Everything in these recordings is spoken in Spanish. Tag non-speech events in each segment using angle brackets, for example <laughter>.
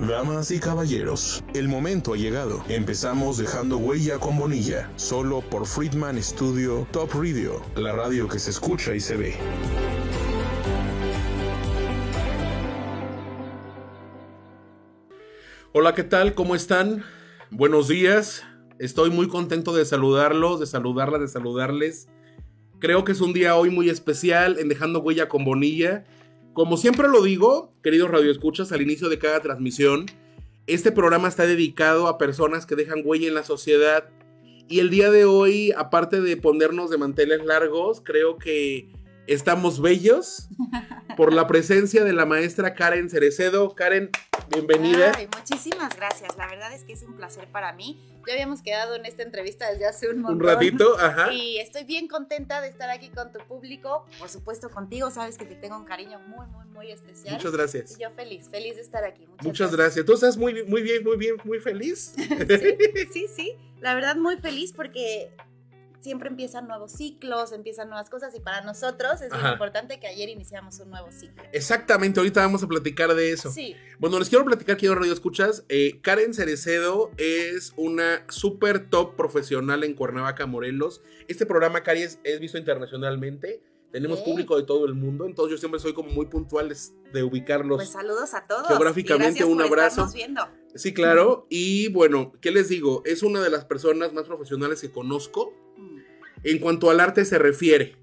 Damas y caballeros, el momento ha llegado. Empezamos dejando huella con Bonilla, solo por Friedman Studio Top Radio, la radio que se escucha y se ve. Hola, ¿qué tal? ¿Cómo están? Buenos días. Estoy muy contento de saludarlos, de saludarlas, de saludarles. Creo que es un día hoy muy especial en Dejando Huella con Bonilla. Como siempre lo digo, queridos radioescuchas, al inicio de cada transmisión, este programa está dedicado a personas que dejan huella en la sociedad. Y el día de hoy, aparte de ponernos de manteles largos, creo que estamos bellos por la presencia de la maestra Karen Cerecedo. Karen, bienvenida. Ay, muchísimas gracias. La verdad es que es un placer para mí. Ya habíamos quedado en esta entrevista desde hace un montón. Un ratito, ajá. Y estoy bien contenta de estar aquí con tu público. Por supuesto, contigo. Sabes que te tengo un cariño muy, muy, muy especial. Muchas gracias. Y yo feliz, feliz de estar aquí. Muchas, Muchas gracias. ¿Tú estás muy, muy bien, muy bien, muy feliz? <laughs> sí, sí, sí. La verdad, muy feliz porque siempre empiezan nuevos ciclos, empiezan nuevas cosas y para nosotros es muy importante que ayer iniciamos un nuevo ciclo. Exactamente, ahorita vamos a platicar de eso. Sí, Bueno, les quiero platicar, quiero radio escuchas. eh, Karen Cerecedo es una súper top profesional en Cuernavaca, Morelos. Este programa, Karen, es, es visto internacionalmente. Tenemos público de todo el mundo, entonces yo siempre soy como muy puntual de, ubicarlos. pues saludos a todos. Geográficamente, un abrazo. viendo. sí, claro. Y bueno, ¿qué les digo? Es una de las personas más profesionales que conozco. En cuanto al arte se refiere.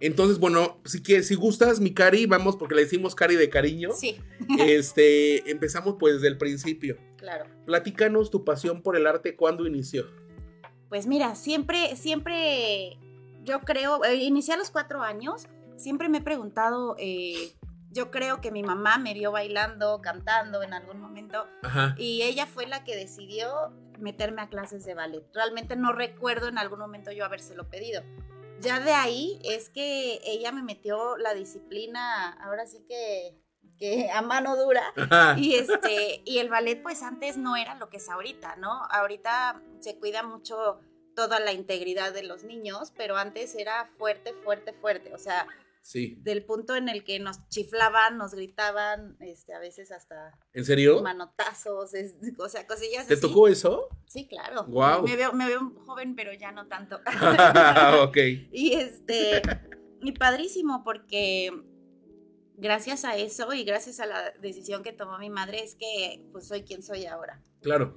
Entonces, bueno, si quieres, si gustas, mi Cari, vamos, porque le decimos Cari de cariño. Sí, Este, empezamos pues desde el principio. claro. Platícanos tu pasión por el arte, ¿cuándo inició? Pues mira, siempre, siempre, yo creo, eh, inicié a los cuatro años, siempre me he preguntado, eh, yo creo que mi mamá me vio bailando, cantando en algún momento, Ajá. y ella fue la que decidió meterme a clases de ballet. Realmente no recuerdo en algún momento yo habérselo pedido. Ya de ahí es que ella me metió la disciplina, ahora sí que, que a mano dura, y este, y el ballet, pues antes no era lo que es ahorita, ¿no? Ahorita se cuida mucho toda la integridad de los niños, pero antes era fuerte, fuerte, fuerte. O sea, Sí. del punto en el que nos chiflaban, nos gritaban, este, a veces hasta ¿En serio? manotazos, es- o sea, cosillas ¿Te así. tocó eso? Sí, claro. Guau. Me veo, me veo joven, pero ya no tanto. <laughs> ok. Y este, y padrísimo porque gracias a eso y gracias a la decisión que tomó mi madre es que pues soy quien soy ahora. Claro.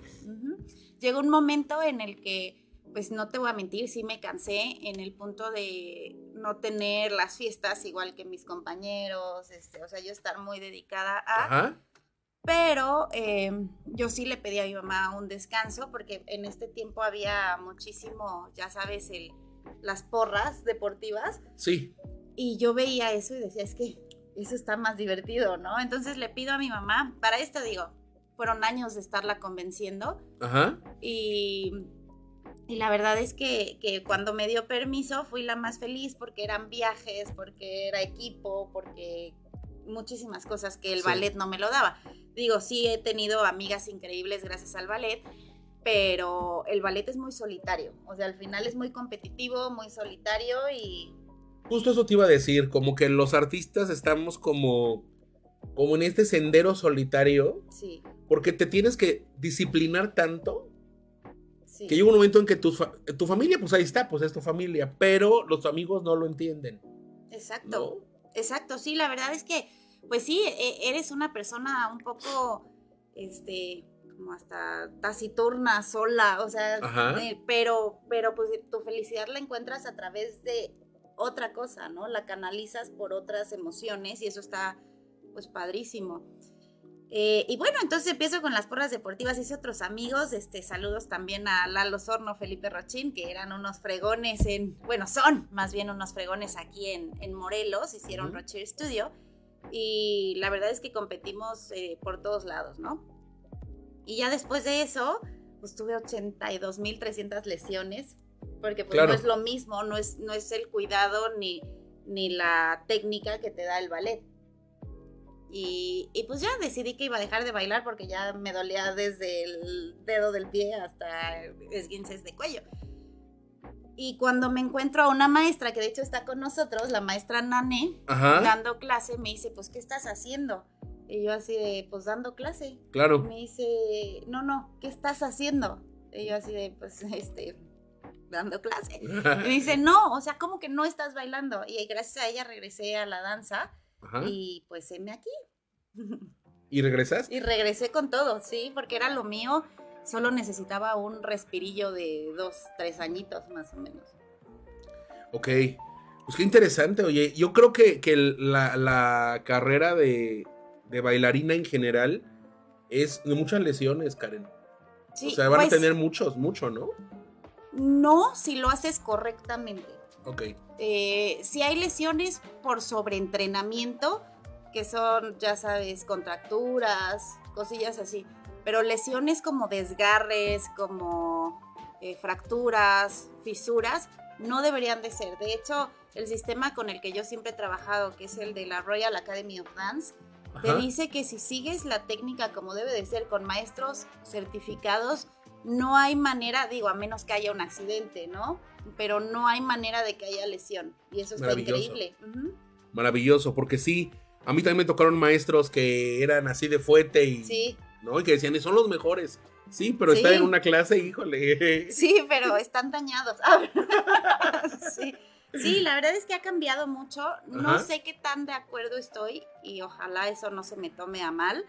Llegó un momento en el que, pues no te voy a mentir, sí me cansé en el punto de no tener las fiestas igual que mis compañeros, este, o sea, yo estar muy dedicada a, Ajá. pero eh, yo sí le pedí a mi mamá un descanso porque en este tiempo había muchísimo, ya sabes, el, las porras deportivas Sí. y yo veía eso y decía, es que eso está más divertido, ¿no? Entonces le pido a mi mamá, para esto digo, fueron años de estarla convenciendo Ajá. y, y la verdad es que, que cuando me dio permiso fui la más feliz porque eran viajes, porque era equipo, porque muchísimas cosas que el Sí. ballet no me lo daba. Digo, sí he tenido amigas increíbles gracias al ballet, pero el ballet es muy solitario, o sea, al final es muy competitivo, muy solitario y Justo eso te iba a decir, como que los artistas estamos como, como en este sendero solitario, sí, porque te tienes que disciplinar tanto sí. que llega un momento en que tu, tu familia, pues ahí está, pues es tu familia, pero los amigos no lo entienden. Exacto. ¿no? Exacto, sí, la verdad es que, pues sí, e- eres una persona un poco, este, como hasta taciturna, sola, o sea, eh, pero, pero pues tu felicidad la encuentras a través de otra cosa, ¿no? La canalizas por otras emociones y eso está, pues, padrísimo. Eh, y bueno, entonces empiezo con las porras deportivas, hice otros amigos, este, saludos también a Lalo Sorno, Felipe Rochín, que eran unos fregones en, bueno, son más bien unos fregones aquí en, en Morelos, hicieron Ujú. Rocher Studio, y la verdad es que competimos eh, por todos lados, ¿no? Y ya después de eso, pues tuve 82.300 lesiones, porque pues Claro. no es lo mismo, no es, no es el cuidado ni, ni la técnica que te da el ballet. Y, y pues ya decidí que iba a dejar de bailar porque ya me dolía desde el dedo del pie hasta esguinces de cuello. Y cuando me encuentro a una maestra que de hecho está con nosotros, la maestra Nane, Ajá. dando clase, me dice, pues, ¿qué estás haciendo? Y yo así de, pues dando clase. Y Claro. me dice, no, no, ¿qué estás haciendo? Y yo así de, pues, este, dando clase. <laughs> Y me dice, no, o sea, ¿cómo que no estás bailando? Y gracias a ella regresé a la danza Ajá. y pues heme aquí. <laughs> ¿Y regresas? Y regresé con todo, sí, porque era lo mío. Solo necesitaba un respirillo de dos, tres añitos más o menos. Ok. Pues qué interesante, oye. Yo creo que, que la, la carrera de, de bailarina en general es de muchas lesiones, Karen. Sí, o sea, van pues, a tener muchos, mucho, ¿no? No si lo haces correctamente. Ok. Eh, si hay lesiones por sobreentrenamiento, que son, ya sabes, contracturas, cosillas así. Pero lesiones como desgarres, como eh, fracturas, fisuras, no deberían de ser. De hecho, el sistema con el que yo siempre he trabajado, que es el de la Royal Academy of Dance, te Ajá. dice que si sigues la técnica como debe de ser con maestros certificados, no hay manera, digo, a menos que haya un accidente, ¿no? Pero no hay manera de que haya lesión. Y eso está increíble. Ujú. Maravilloso, porque sí, a mí también me tocaron maestros que eran así de fuete y, Sí, ¿no? y que decían, son los mejores. Sí, pero Sí. estar en una clase, híjole. <laughs> sí, pero están dañados. <laughs> Sí. Sí, la verdad es que ha cambiado mucho. No Ajá. sé qué tan de acuerdo estoy y ojalá eso no se me tome a mal.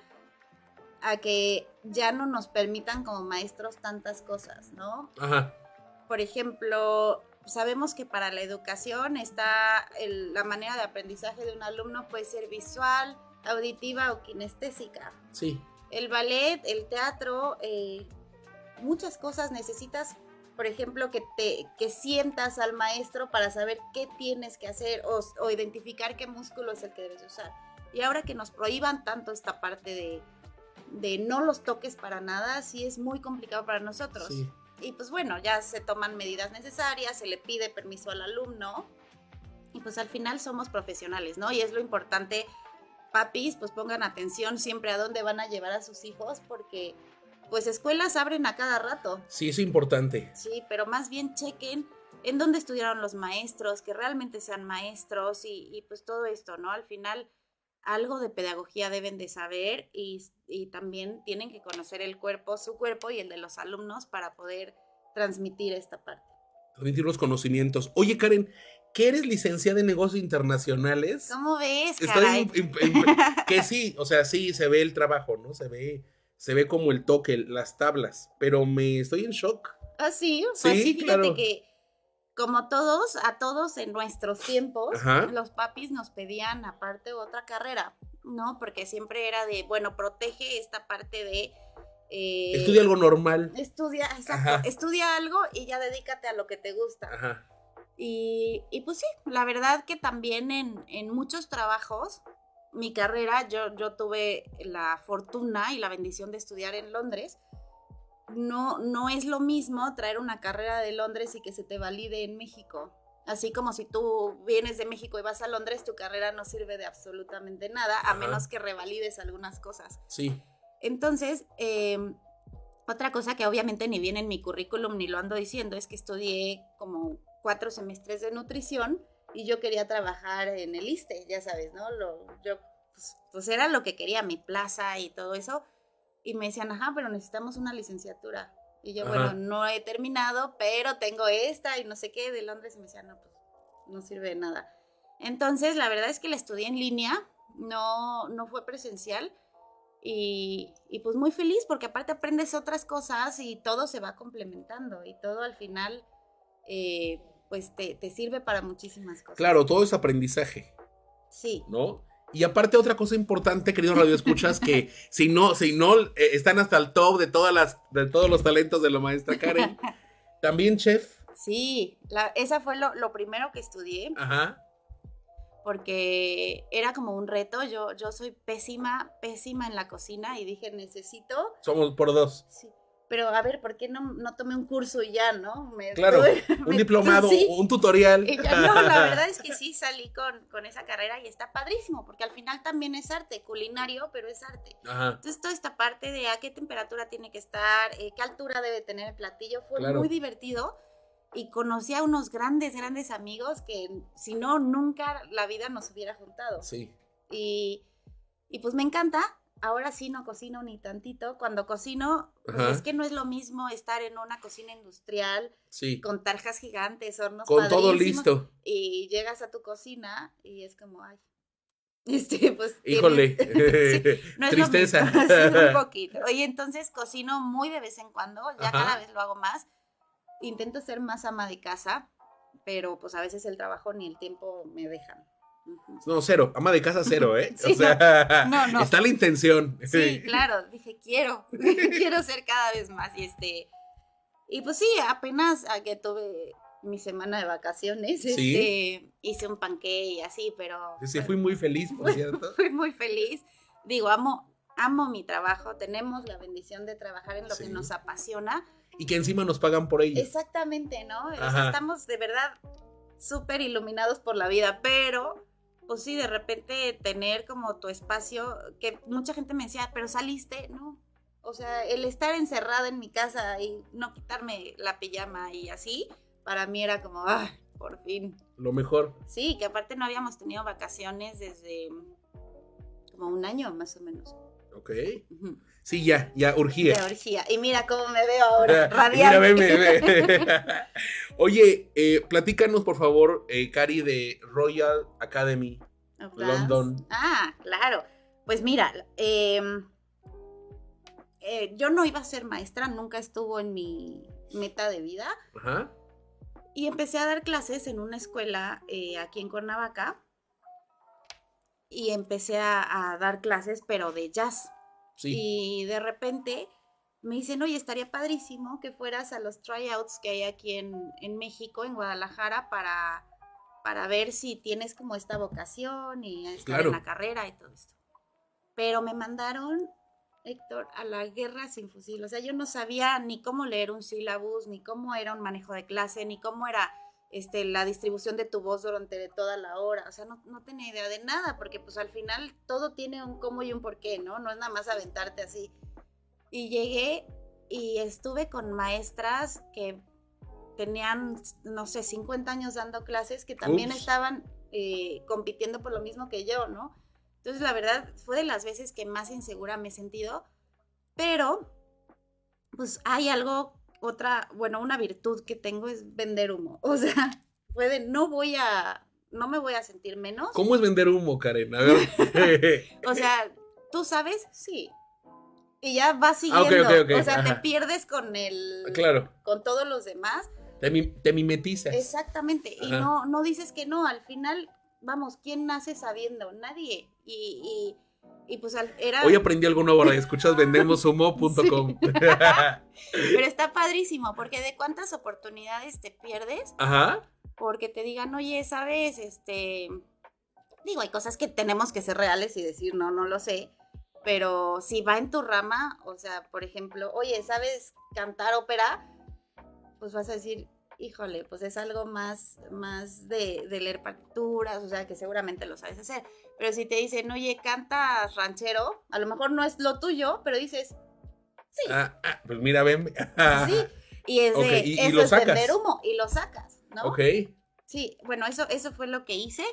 A que ya no nos permitan como maestros tantas cosas, ¿no? Ajá. Por ejemplo, sabemos que para la educación está el- la manera de aprendizaje de un alumno puede ser visual, auditiva o kinestésica. Sí. El ballet, el teatro, eh, muchas cosas necesitas, por ejemplo, que te que sientas al maestro para saber qué tienes que hacer o, o identificar qué músculo es el que debes usar. Y ahora que nos prohíban tanto esta parte de, de no los toques para nada, sí es muy complicado para nosotros. Sí. Y pues bueno, ya se toman medidas necesarias, se le pide permiso al alumno y pues al final somos profesionales, ¿no? Y es lo importante, papis, pues pongan atención siempre a dónde van a llevar a sus hijos porque pues escuelas abren a cada rato, Sí, es importante. sí, pero más bien chequen en dónde estudiaron los maestros, que realmente sean maestros y, y pues todo esto, ¿no? Al final algo de pedagogía deben de saber y, y también tienen que conocer el cuerpo, su cuerpo y el de los alumnos para poder transmitir esta parte. Transmitir los conocimientos. Oye, Karen, ¿qué eres licenciada en negocios internacionales? ¿Cómo ves, Estoy caray? que sí, o sea, sí se ve el trabajo, ¿no? Se ve, se ve como el toque, las tablas, pero me estoy en shock. Ah, sí, pues Sí, sí, fíjate claro. que como todos, a todos en nuestros tiempos, Ajá. los papis nos pedían aparte otra carrera, ¿no? Porque siempre era de, bueno, protege esta parte de... eh, Estudia algo normal. Estudia, exacto, Ajá. estudia algo y ya dedícate a lo que te gusta. Ajá. Y, y pues sí, la verdad que también en, en muchos trabajos, mi carrera, yo, yo tuve la fortuna y la bendición de estudiar en Londres. No, no es lo mismo traer una carrera de Londres y que se te valide en México. Así como si tú vienes de México y vas a Londres, tu carrera no sirve de absolutamente nada, a Ajá. menos que revalides algunas cosas. Sí. Entonces, eh, otra cosa que obviamente ni viene en mi currículum ni lo ando diciendo es que estudié como cuatro semestres de nutrición y yo quería trabajar en el ISTE, ya sabes, ¿no? Lo, yo, pues, pues era lo que quería, mi plaza y todo eso. Y me decían, ajá, pero necesitamos una licenciatura. Y yo, Ajá. bueno, no he terminado, pero tengo esta y no sé qué de Londres. Y me decían, no, pues no sirve de nada. Entonces, la verdad es que la estudié en línea, no, no fue presencial. Y, y pues muy feliz porque aparte aprendes otras cosas y todo se va complementando y todo al final eh, pues te, te sirve para muchísimas cosas. Claro, todo es aprendizaje, Sí, ¿no? Y aparte otra cosa importante, querido Radio Escuchas, que <laughs> si no, si no eh, están hasta el top de todas las, de todos los talentos de la maestra Karen, <laughs> también chef. sí, la- esa fue lo, lo primero que estudié Ajá. porque era como un reto. Yo, yo soy pésima, pésima en la cocina y dije, necesito Somos por dos. Sí. Pero a ver, ¿por qué no, no tomé un curso y ya, no? Me Claro, <laughs> Un diplomado, sí. un tutorial. Y ya no, la <laughs> verdad es que sí salí con, con esa carrera y está padrísimo, porque al final también es arte, culinario, pero es arte. Ajá. Entonces toda esta parte de a qué temperatura tiene que estar, eh, qué altura debe tener el platillo, fue Claro. muy divertido. Y conocí a unos grandes, grandes amigos que si no, nunca la vida nos hubiera juntado. Sí. Y, Y pues me encanta. Ahora sí no cocino ni tantito. Cuando cocino, pues es que no es lo mismo estar en una cocina industrial Sí. con tarjas gigantes, hornos Con todo listo. Y llegas a tu cocina y es como, ay. <laughs> Este, pues. Híjole. <laughs> Sí, <laughs> no es lo Tristeza. mismo, sí, un poquito. Oye, entonces cocino muy de vez en cuando, ya Ajá. cada vez lo hago más. Intento ser más ama de casa, pero pues a veces el trabajo ni el tiempo me dejan. No, cero. Ama de casa, cero, ¿eh? <laughs> Sí, o sea, no, no. está la intención. Sí, claro, dije, quiero, <laughs> quiero ser cada vez más. Y este, y pues sí, apenas a que tuve mi semana de vacaciones, Sí. este, hice un panqué y así, pero Sí, fui muy feliz, por <laughs> cierto. fui muy feliz. Digo, amo, amo mi trabajo, tenemos la bendición de trabajar en lo Sí. que nos apasiona. Y que encima nos pagan por ello. Exactamente, ¿no? O sea, estamos de verdad súper iluminados por la vida, pero pues sí, de repente tener como tu espacio, que mucha gente me decía, pero saliste, ¿no? O sea, el estar encerrada en mi casa y no quitarme la pijama y así, para mí era como, ah, por fin. Lo mejor. Sí, que aparte no habíamos tenido vacaciones desde como un año más o menos. Ok. Sí, ya, ya, urgía. De orgía. Y mira cómo me veo ahora, Mira, radiante. veme, ve. <laughs> <laughs> Oye, eh, platícanos, por favor, eh, Cari, de Royal Academy. Of Dance. London. Ah, claro. Pues mira, em, eh, yo no iba a ser maestra, nunca estuvo en mi meta de vida. Ajá. Y empecé a dar clases en una escuela eh, aquí en Cuernavaca. Y empecé a, a dar clases, pero de jazz. Sí. Y de repente me dicen, oye, estaría padrísimo que fueras a los tryouts que hay aquí en, en México, en Guadalajara, para, para ver si tienes como esta vocación y estar Claro. en la carrera y todo esto. Pero me mandaron, Héctor, a la guerra sin fusil. O sea, yo no sabía ni cómo leer un sílabus, ni cómo era un manejo de clase, ni cómo era este, la distribución de tu voz durante toda la hora. O sea, no, no tenía idea de nada, porque pues al final todo tiene un cómo y un por qué, ¿no? No es nada más aventarte así. Y llegué y estuve con maestras que tenían, no sé, 50 años dando clases, que también Ups. estaban eh, compitiendo por lo mismo que yo, ¿no? Entonces, la verdad, fue de las veces que más insegura me he sentido, pero, pues hay algo, otra, bueno, una virtud que tengo es vender humo. <laughs> O sea, fue de, no voy a, no me voy a sentir menos. ¿Cómo es vender humo, Karen? A ver. <laughs> O sea, ¿tú sabes? Sí. Y ya vas Ah, siguiendo. ok, ok, O sea, te pierdes con el. claro. Con todos los demás. Te, te mimetizas. Exactamente. Y no, no dices que no. Al final, vamos, ¿quién nace sabiendo? Nadie. Y, y, y pues era. Hoy aprendí algo nuevo. ahora Escuchas vendemoshumo.com. <laughs> Pero está padrísimo, porque de cuántas oportunidades te pierdes Ajá. porque te digan, oye, ¿sabes? Este. Digo, hay cosas que tenemos que ser reales y decir, no, no lo sé. Pero si va en tu rama, o sea, por ejemplo, oye, ¿sabes cantar ópera? Pues vas a decir, híjole, pues es algo más, más de, de leer partituras, o sea, que seguramente lo sabes hacer. Pero si te dicen, oye, cantas ranchero, a lo mejor no es lo tuyo, pero dices, sí, Ah, ah, pues mira, ven. sí. Y es <laughs> de, y- y eso lo es sacas. vender humo, y lo sacas, ¿no? Ok. Sí, bueno, eso, eso fue lo que hice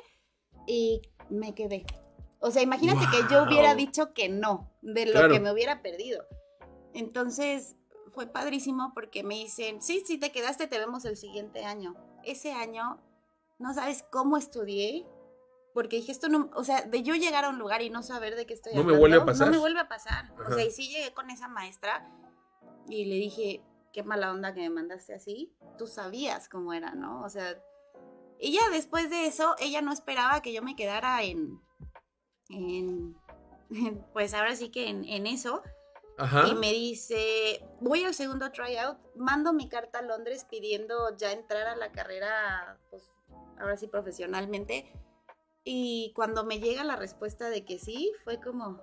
y me quedé. O sea, imagínate que yo hubiera dicho que no, de lo Claro. que me hubiera perdido. Entonces, fue padrísimo porque me dicen, sí, sí, te quedaste, te vemos el siguiente año. Ese año, no sabes cómo estudié, porque dije, esto no, o sea, de yo llegar a un lugar y no saber de qué estoy No me hablando, vuelve a pasar. No me vuelve a pasar. O Ajá. sea, y sí llegué con esa maestra y le dije, qué mala onda que me mandaste así. Tú sabías cómo era, ¿no? O sea, ya después de eso, ella no esperaba que yo me quedara en, en, <laughs> pues ahora sí que en, en eso. Ajá. Y me dice, voy al segundo tryout, mando mi carta a Londres pidiendo ya entrar a la carrera, pues ahora sí profesionalmente. Y cuando me llega la respuesta de que sí, fue como,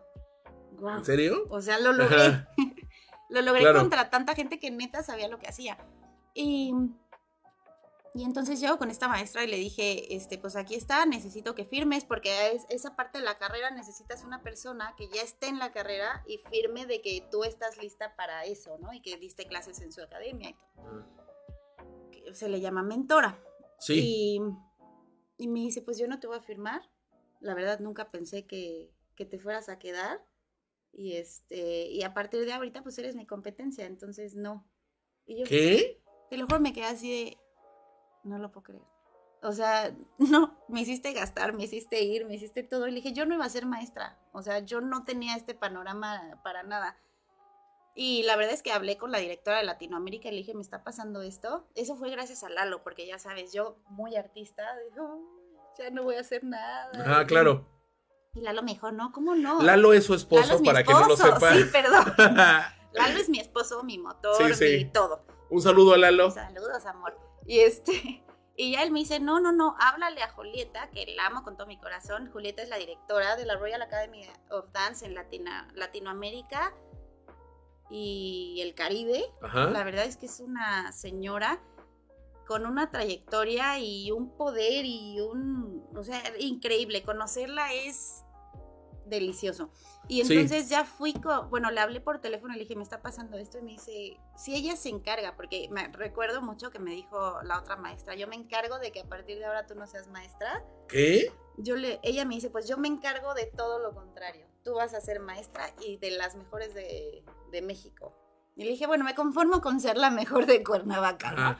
wow. ¿En serio? O sea, lo logré. Ajá. <laughs> lo logré Claro. contra tanta gente que neta sabía lo que hacía. Y, y entonces llego con esta maestra y le dije, este, pues aquí está, necesito que firmes, porque es, esa parte de la carrera necesitas una persona que ya esté en la carrera y firme de que tú estás lista para eso, ¿no? Y que diste clases en su academia. y todo. Se le llama mentora. Sí. Y, y me dice, pues yo no te voy a firmar. La verdad nunca pensé que, que te fueras a quedar. Y este, y a partir de ahorita, pues eres mi competencia, entonces no. Y yo, ¿Qué? Te lo juro, me quedé así de. No lo puedo creer. O sea, <laughs> no, me hiciste gastar, me hiciste ir, me hiciste todo. Y le dije, yo no iba a ser maestra. O sea, yo no tenía este panorama para nada. Y la verdad es que hablé con la directora de Latinoamérica y le dije, me está pasando esto. Eso fue gracias a Lalo, porque ya sabes, yo muy artista, digo, ya no voy a hacer nada. Ah, claro. Y Lalo me dijo, no, ¿cómo no? Lalo es su esposo, Lalo es mi para que no lo sepa. <laughs> Sí, perdón. <laughs> Lalo es mi esposo, mi motor, Sí, sí. mi todo. Un saludo a Lalo. Saludos, amor. Y este, <laughs> y ya él me dice, no, no, no, háblale a Julieta, que la amo con todo mi corazón. Julieta es la directora de la Royal Academy of Dance en Latinoamérica y el Caribe. Ajá. La verdad es que es una señora con una trayectoria y un poder y un, o sea, increíble. Conocerla es delicioso. Y Sí. entonces ya fui, con, bueno, le hablé por teléfono y le dije, me está pasando esto y me dice, si ella se encarga, porque me recuerdo mucho que me dijo la otra maestra, yo me encargo de que a partir de ahora tú no seas maestra. ¿Qué? Yo le, ella me dice, pues yo me encargo de todo lo contrario. Tú vas a ser maestra y de las mejores de, de México. Y le dije, bueno, me conformo con ser la mejor de Cuernavaca.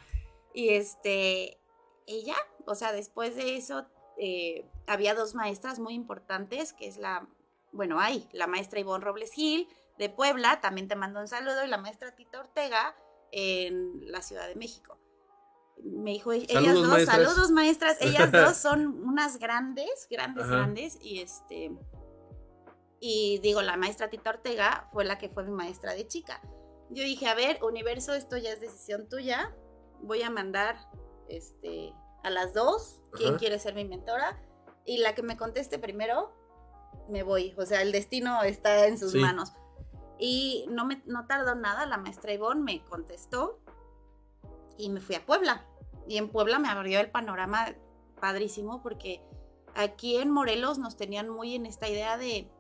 Y este, ella, o sea, después de eso, eh, había dos maestras muy importantes, que es la, bueno, hay la maestra Ivonne Robles Gil de Puebla, también te mando un saludo, y la maestra Tita Ortega en la Ciudad de México. Me dijo, ellas Saludos, dos, maestras. saludos maestras, ellas dos <laughs> son unas grandes, grandes, Ajá. grandes, y este, y digo, la maestra Tita Ortega fue la que fue mi maestra de chica. Yo dije, a ver, universo, esto ya es decisión tuya, voy a mandar este, a las dos, quién Ajá. quiere ser mi mentora, y la que me conteste primero, me voy. O sea, el destino está en sus Sí. manos. Y no, me, no tardó nada, la maestra Ivonne me contestó y me fui a Puebla. Y en Puebla me abrió el panorama padrísimo porque aquí en Morelos nos tenían muy en esta idea de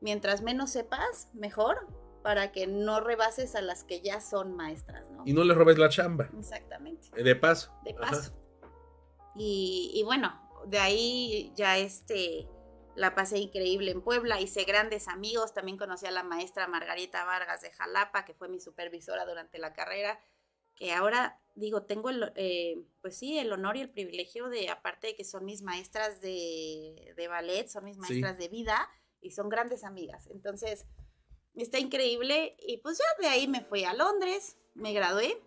mientras menos sepas, mejor, para que no rebases a las que ya son maestras, ¿no? Y no le robes la chamba. Exactamente De paso. de paso. Y, y bueno, de ahí ya este la pasé increíble en Puebla, hice grandes amigos, también conocí a la maestra Margarita Vargas de Jalapa, que fue mi supervisora durante la carrera, que ahora digo, tengo el, eh, pues sí, el honor y el privilegio de, aparte de que son mis maestras de, de ballet, son mis Sí. maestras de vida y son grandes amigas. Entonces, está increíble y pues ya de ahí me fui a Londres, me gradué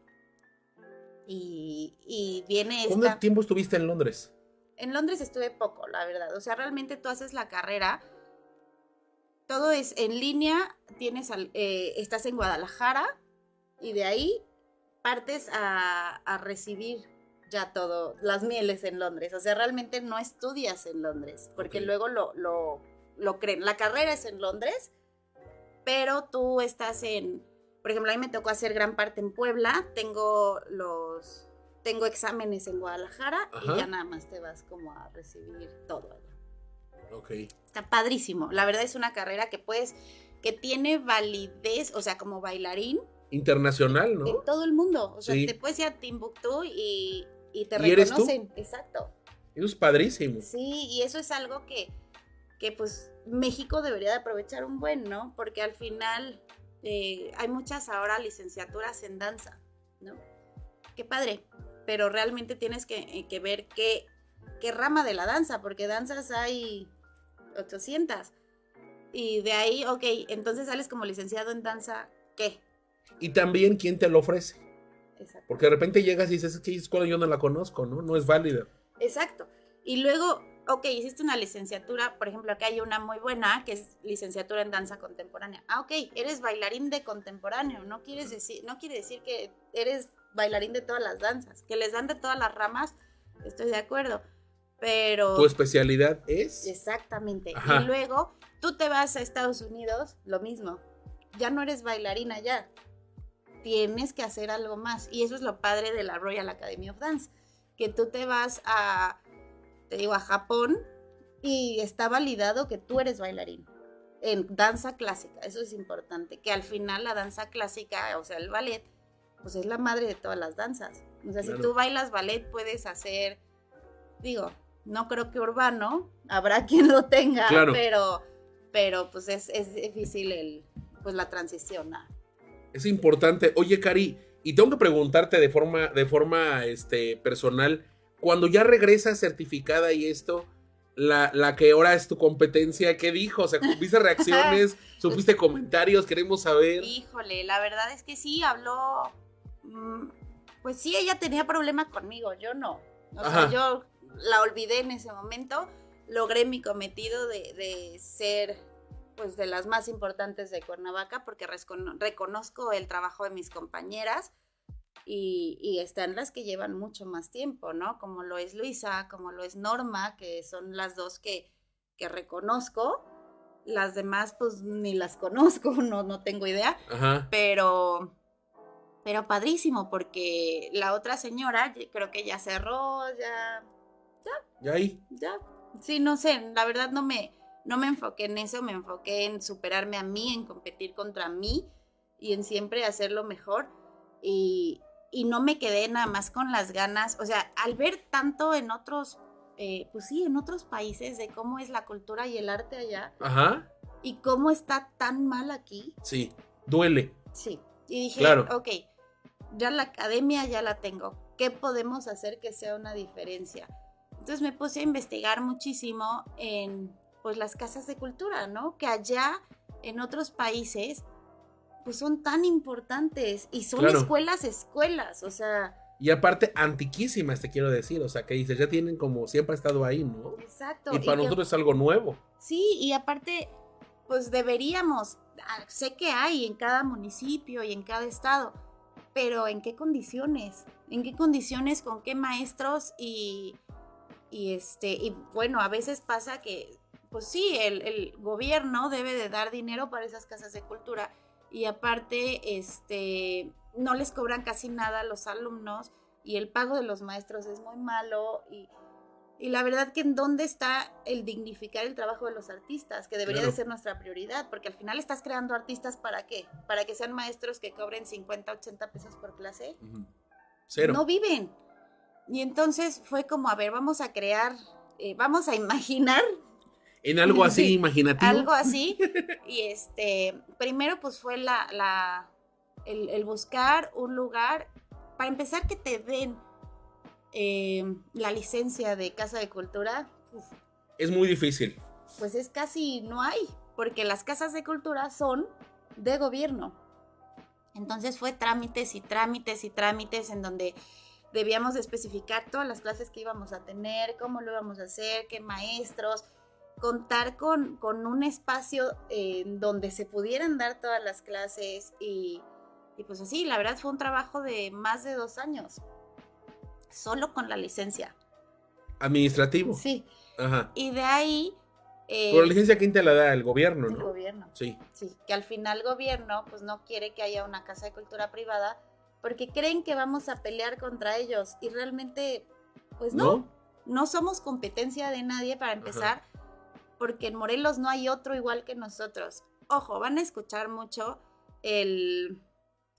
y, y viene ¿Cuánto esta... tiempo estuviste en Londres? En Londres estuve poco, la verdad. O sea, realmente tú haces la carrera, todo es en línea, tienes al- eh, estás en Guadalajara y de ahí partes a, a recibir ya todo, las mieles en Londres. O sea, realmente no estudias en Londres, porque luego lo, lo, lo creen. La carrera es en Londres, pero tú estás en, por ejemplo, a mí me tocó hacer gran parte en Puebla, tengo los, tengo exámenes en Guadalajara Ajá. y ya nada más te vas como a recibir todo allá. Ok. Está padrísimo. La verdad es una carrera que puedes, que tiene validez, o sea, como bailarín Internacional, en ¿no? todo el mundo. O sea, Sí. te puedes ir a Timbuktu y, y te ¿Y eres tú? reconocen. Exacto. Eso es padrísimo. Sí, y eso es algo que, que pues México debería de aprovechar un buen, ¿no? Porque al final eh, hay muchas ahora licenciaturas en danza, ¿no? Qué padre, pero realmente tienes que, eh, que ver qué, qué rama de la danza, porque danzas hay 800. Y de ahí, ok, entonces sales como licenciado en danza, ¿qué? Y también quién te lo ofrece. Exacto. Porque de repente llegas y dices, es que escuela yo no la conozco, ¿no? No es válida. Exacto. Y luego, ok, hiciste una licenciatura, por ejemplo, acá hay una muy buena que es licenciatura en danza contemporánea. Ah, ok, eres bailarín de contemporáneo, no quieres decir, no quiere decir que eres bailarín de todas las danzas, que les dan de todas las ramas, estoy de acuerdo. Pero Tu especialidad es. exactamente. Ajá. Y luego tú te vas a Estados Unidos, lo mismo. Ya no eres bailarina ya. Tienes que hacer algo más. Y eso es lo padre de la Royal Academy of Dance. Que tú te vas a, te digo, a Japón y está validado que tú eres bailarín. En danza clásica, eso es importante. Que al final la danza clásica, o sea, el ballet, pues es la madre de todas las danzas. O sea, Claro. si tú bailas ballet, puedes hacer, digo, no creo que urbano, habrá <laughs> quien lo tenga, Claro. pero pero pues es, es difícil el, pues la transición. Es importante. Oye, Cari, y tengo que preguntarte de forma, de forma este, personal, cuando ya regresas certificada y esto, la, la, que ahora es tu competencia, ¿qué dijo? O sea, ¿viste <laughs> reacciones? ¿Supiste comentarios? Queremos saber. Híjole, la verdad es que sí, habló. Mm, pues sí, ella tenía problema conmigo, yo no. O sea, yo la olvidé en ese momento. Logré mi cometido de, de ser pues de las más importantes de Cuernavaca porque reconozco el trabajo de mis compañeras y, están las que llevan mucho más tiempo, ¿no? Como lo es Luisa, como lo es Norma, que son las dos que, que reconozco. Las demás, pues ni las <laughs> conozco, no, no tengo idea. Pero, pero padrísimo, porque la otra señora, creo que ya cerró, ya. Ya. ¿Ya ahí? Ya. Sí, no sé, la verdad no me, no me enfoqué en eso, me enfoqué en superarme a mí, en competir contra mí y en siempre hacerlo mejor. Y, y no me quedé nada más con las ganas, o sea, al ver tanto en otros, eh, pues sí, en otros países de cómo es la cultura y el arte allá. Ajá. Y cómo está tan mal aquí. Sí, duele. Sí. Y dije, claro. ok, ya la academia ya la tengo. ¿Qué podemos hacer que sea una diferencia? Entonces me puse a investigar muchísimo en pues las casas de cultura, ¿no? Que allá en otros países pues son tan importantes y son escuelas, escuelas, o sea... Y aparte, antiquísimas, te quiero decir, o sea, que dices, ya tienen como siempre ha estado ahí, ¿no? Exacto. Y para nosotros es algo nuevo. Sí, y aparte, pues deberíamos, ah, sé que hay en cada municipio y en cada estado, pero ¿en qué condiciones? ¿En qué condiciones, con qué maestros y, y este, y bueno, a veces pasa que, pues sí, el, el gobierno debe de dar dinero para esas casas de cultura, y aparte este, no les cobran casi nada a los alumnos y el pago de los maestros es muy malo y, y la verdad que en dónde está el dignificar el trabajo de los artistas, que debería de ser nuestra prioridad, porque al final estás creando artistas para qué? Para que sean maestros que cobren 50, 80 pesos por clase. Cero. No viven. Y entonces fue como, a ver, vamos a crear, eh, vamos a imaginar en algo así imaginativo. Algo así. <laughs> Y este, primero pues fue la, la el, buscar un lugar, para empezar que te den eh, la licencia de Casa de Cultura. es muy difícil. Pues es casi no hay, porque las casas de cultura son de gobierno. Entonces fue trámites y trámites y trámites en donde debíamos especificar todas las clases que íbamos a tener, cómo lo íbamos a hacer, qué maestros, contar con, con un espacio donde se pudieran dar todas las clases y, pues así, la verdad fue un trabajo de más de dos años, solo con la licencia. Administrativo. Sí. Ajá. Y de ahí... Eh, Por la licencia, ¿quién te la da? El gobierno, ¿no? El gobierno. Sí. Sí, que al final el gobierno pues no quiere que haya una casa de cultura privada porque creen que vamos a pelear contra ellos y realmente pues no. No, somos competencia de nadie para empezar porque en Morelos no hay otro igual que nosotros. Ojo, van a escuchar mucho el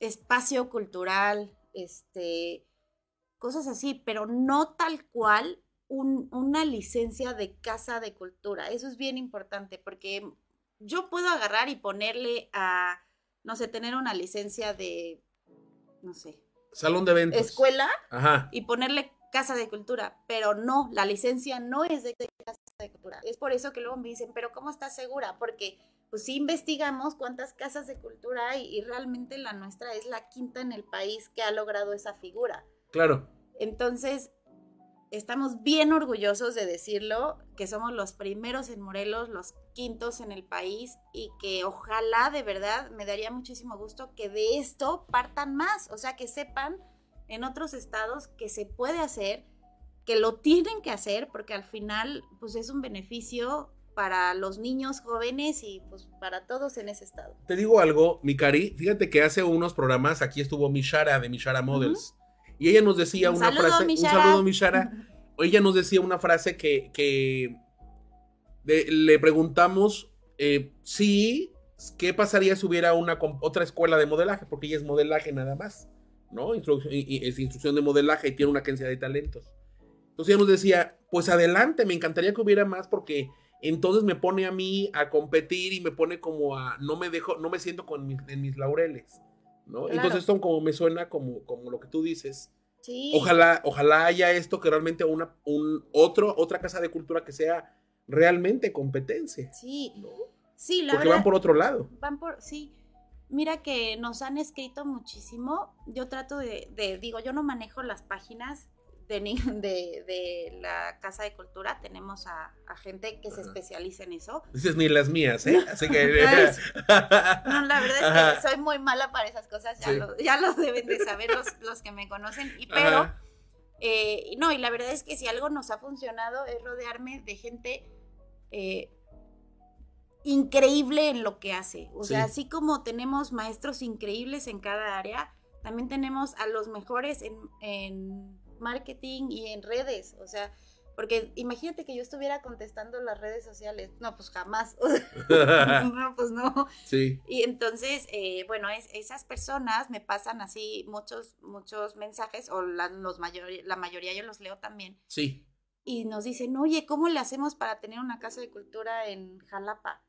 espacio cultural, este, cosas así, pero no tal cual una licencia de casa de cultura. Eso es bien importante porque yo puedo agarrar y ponerle a, no sé, tener una licencia de, no sé. Salón de eventos. Escuela. Ajá. Y ponerle casa de cultura, pero no, la licencia no es de casa de cultura. Es por eso que luego me dicen, pero ¿cómo estás segura? Porque pues sí investigamos cuántas casas de cultura hay y realmente la nuestra es la quinta en el país que ha logrado esa figura. Claro. Entonces, estamos bien orgullosos de decirlo, que somos los primeros en Morelos, los quintos en el país y que ojalá de verdad me daría muchísimo gusto que de esto partan más, o sea, que sepan en otros estados que se puede hacer, que lo tienen que hacer, porque al final pues es un beneficio para los niños jóvenes y pues para todos en ese estado. Te digo algo, mi cari, fíjate que hace unos programas aquí estuvo Mishara de Mishara Models y ella nos decía una frase, un saludo Mishara, <laughs> ella nos decía una frase que, que le preguntamos eh, si, ¿qué pasaría si hubiera una otra escuela de modelaje? Porque ella es modelaje nada más. ¿No? Instrucción, y, es instrucción de modelaje y tiene una agencia de talentos. Entonces ella nos decía, pues adelante, me encantaría que hubiera más porque entonces me pone a mí a competir y me pone como a, no me dejo, no me siento con mis, en mis laureles, ¿no? Claro. Entonces esto como me suena como, como lo que tú dices. Sí. Ojalá, ojalá haya esto que realmente una, un, otro, otra casa de cultura que sea realmente competencia, Sí, ¿no? sí, la Porque verdad. van por otro lado. van por, sí. Mira que nos han escrito muchísimo. Yo trato de, de- digo, yo no manejo las páginas de, <laughs> de, de la Casa de Cultura. Tenemos a, a gente que se especializa en eso. Dices ni las mías, ¿eh? Así que... <laughs> <laughs> No, la verdad es que soy muy mala para esas cosas. Ya, Sí. lo, ya lo deben de saber los, los que me conocen. Y, pero, eh, no, y la verdad es que si algo nos ha funcionado es rodearme de gente eh, increíble en lo que hace. O sea, Sí. así como tenemos maestros increíbles en cada área, también tenemos a los mejores en, en marketing y en redes. O sea, porque imagínate que yo estuviera contestando las redes sociales. No, pues jamás. <laughs> <laughs> No, pues no. sí. Y entonces, eh, bueno, es, esas personas me pasan así muchos, muchos mensajes, o la, los mayor, la mayoría yo los leo también, Sí. y nos dicen, oye, ¿cómo le hacemos para tener una casa de cultura en Jalapa?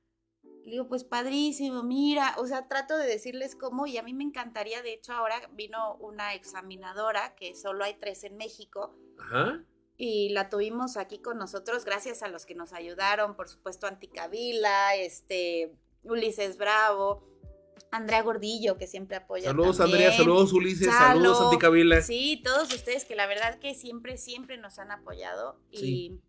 Le digo, pues padrísimo, mira, o sea, trato de decirles cómo, y a mí me encantaría, de hecho, ahora vino una examinadora, que solo hay tres en México, Ajá. y la tuvimos aquí con nosotros gracias a los que nos ayudaron, por supuesto Anticavila, este Ulises Bravo, Andrea Gordillo que siempre apoya. Saludos, también. Andrea. Saludos, Ulises. Salo. Saludos, Anticabila. Sí, todos ustedes que la verdad que siempre, siempre nos han apoyado y, Sí.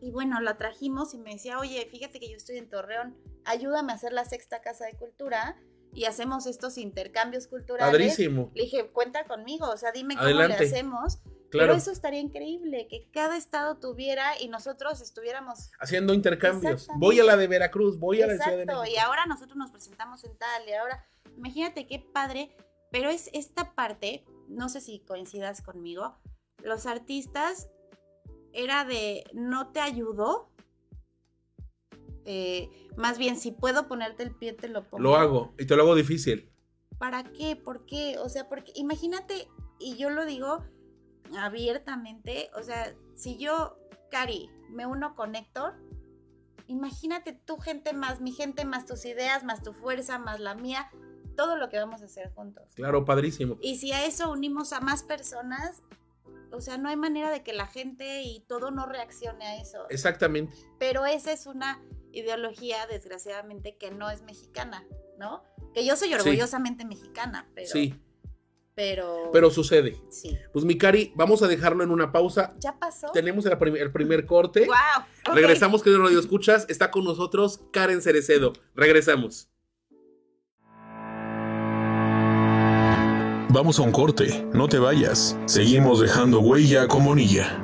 Y bueno, la trajimos y me decía, oye, fíjate que yo estoy en Torreón, ayúdame a hacer la sexta casa de cultura y hacemos estos intercambios culturales. Padrísimo. Le dije, cuenta conmigo, o sea, dime cómo le hacemos. Claro. Pero eso estaría increíble, que cada estado tuviera y nosotros estuviéramos. Haciendo intercambios. Voy a la de Veracruz, voy a la de Ciudad de México. y ahora nosotros nos presentamos en tal, y ahora, imagínate qué padre, pero es esta parte, no sé si coincidas conmigo, los artistas era de no te ayudo, eh, más bien si puedo ponerte el pie te lo pongo. Lo hago y te lo hago difícil. ¿Para qué? ¿Por qué? O sea, porque imagínate, y yo lo digo abiertamente, o sea, si yo, Cari, me uno con Héctor, imagínate tu gente más, mi gente más, tus ideas, más tu fuerza, más la mía, todo lo que vamos a hacer juntos. Claro, padrísimo. Y si a eso unimos a más personas, o sea, no hay manera de que la gente y todo no reaccione a eso. Exactamente. Pero esa es una ideología, desgraciadamente, que no es mexicana, ¿no? Que yo soy Sí. orgullosamente mexicana, pero... Sí, Pero... pero sucede. Sí. Pues mi Cari, vamos a dejarlo en una pausa. ¿Ya pasó? Tenemos el, prim- el primer corte. ¡Wow! Regresamos, queridos Radio Escuchas. Está con nosotros Karen Cerecedo. Regresamos. Vamos a un corte, no te vayas. Seguimos dejando huella con Bonilla.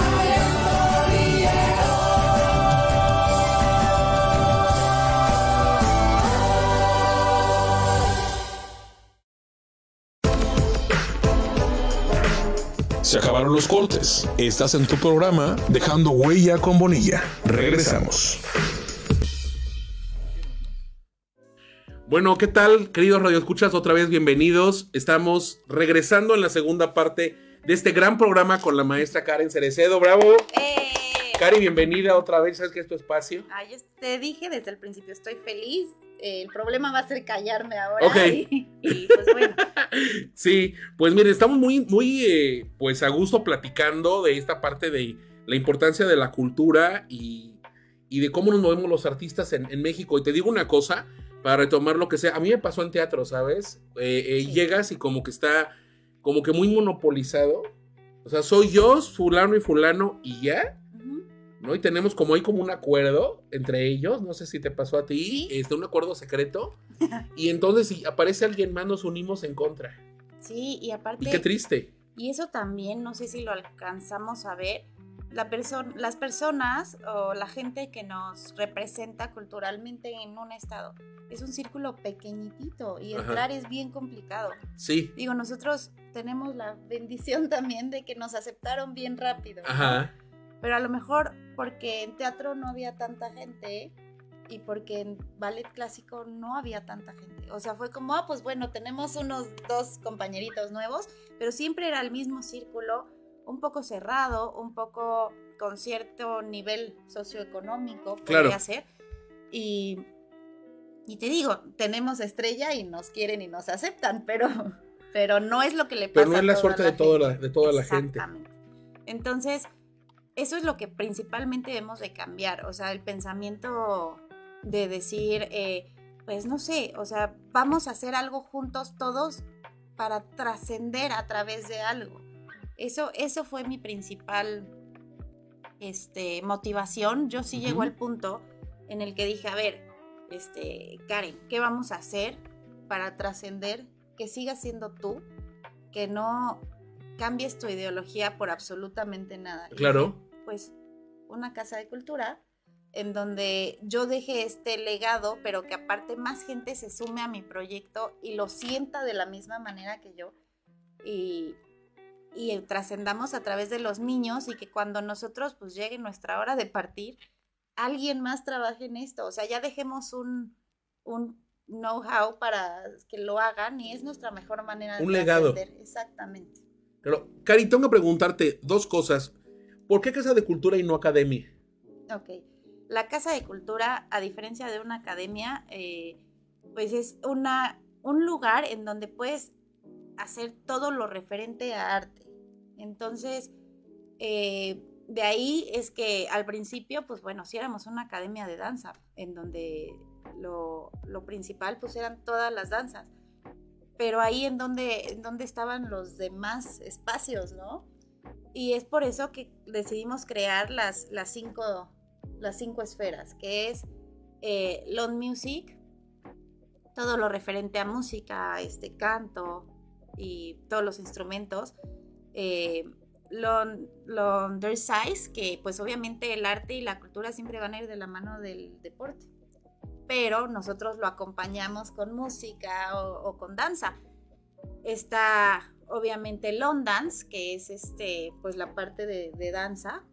Se acabaron los cortes. Estás en tu programa Dejando Huella con Bonilla. Regresamos. Bueno, ¿qué tal, queridos radioescuchas? Otra vez bienvenidos. Estamos regresando en la segunda parte de este gran programa con la maestra Karen Cerecedo. ¡Bravo! ¡Eh! Cari, bienvenida otra vez. ¿Sabes qué es tu espacio? Ay, yo te dije desde el principio, estoy feliz. El problema va a ser callarme ahora. Ok. <laughs> Y, y, pues bueno, <laughs> Sí, pues miren, estamos muy, muy, eh, pues a gusto platicando de esta parte de la importancia de la cultura y, y de cómo nos movemos los artistas en, en México. Y te digo una cosa, para retomar lo que sea, a mí me pasó en teatro, ¿sabes? Eh, eh, Sí. Llegas y como que está, como que muy monopolizado. O sea, soy yo, fulano y fulano y ya. ¿No? Y tenemos como hay como un acuerdo entre ellos, no sé si te pasó a ti, Sí. este, un acuerdo secreto. <laughs> y entonces si aparece alguien más nos unimos en contra. sí, y aparte, Y qué triste. y eso también, no sé si lo alcanzamos a ver, la perso- las personas o la gente que nos representa culturalmente en un estado es un círculo pequeñitito y Ajá. entrar es bien complicado. Sí. Digo, nosotros tenemos la bendición también de que nos aceptaron bien rápido. ¿no? Pero a lo mejor porque en teatro no había tanta gente y porque en ballet clásico no había tanta gente. O sea, fue como, ah, pues bueno, tenemos unos dos compañeritos nuevos, pero siempre era el mismo círculo, un poco cerrado, un poco con cierto nivel socioeconómico, podría Claro. ser. Y, y te digo, tenemos estrella y nos quieren y nos aceptan, pero, pero no es lo que le pasa Pero no es a la suerte de, toda la, gente. de toda la gente. Exactamente. Entonces, eso es lo que principalmente debemos de cambiar, o sea, el pensamiento de decir, eh, pues no sé, o sea, vamos a hacer algo juntos todos para trascender a través de algo. Eso, eso fue mi principal este, motivación. Yo sí llegó Ujú. al punto en el que dije, a ver, este, Karen, ¿qué vamos a hacer para trascender? Que sigas siendo tú, que no cambies tu ideología por absolutamente nada. Claro. Pues una casa de cultura en donde yo deje este legado, pero que aparte más gente se sume a mi proyecto y lo sienta de la misma manera que yo. Y, y trascendamos a través de los niños y que cuando nosotros pues llegue nuestra hora de partir, alguien más trabaje en esto. O sea, ya dejemos un, un know-how para que lo hagan y es nuestra mejor manera de Un legado. trascender. Exactamente. Pero, Cari, tengo que preguntarte dos cosas. ¿Por qué Casa de Cultura y no Academia? Ok. La Casa de Cultura, a diferencia de una academia, eh, pues es una, un lugar en donde puedes hacer todo lo referente a arte. Entonces, eh, de ahí es que al principio, pues bueno, sí éramos una academia de danza, en donde lo, lo principal pues eran todas las danzas. Pero ahí en donde, en donde estaban los demás espacios, ¿no? Y es por eso que decidimos crear las, las, cinco, las cinco esferas, que es eh, Lone Music, todo lo referente a música, este canto y todos los instrumentos. Eh, Lon- London Size, que pues obviamente el arte y la cultura siempre van a ir de la mano del deporte, pero nosotros lo acompañamos con música o, o con danza. Está obviamente Londance, que es este, pues la parte de, de danza.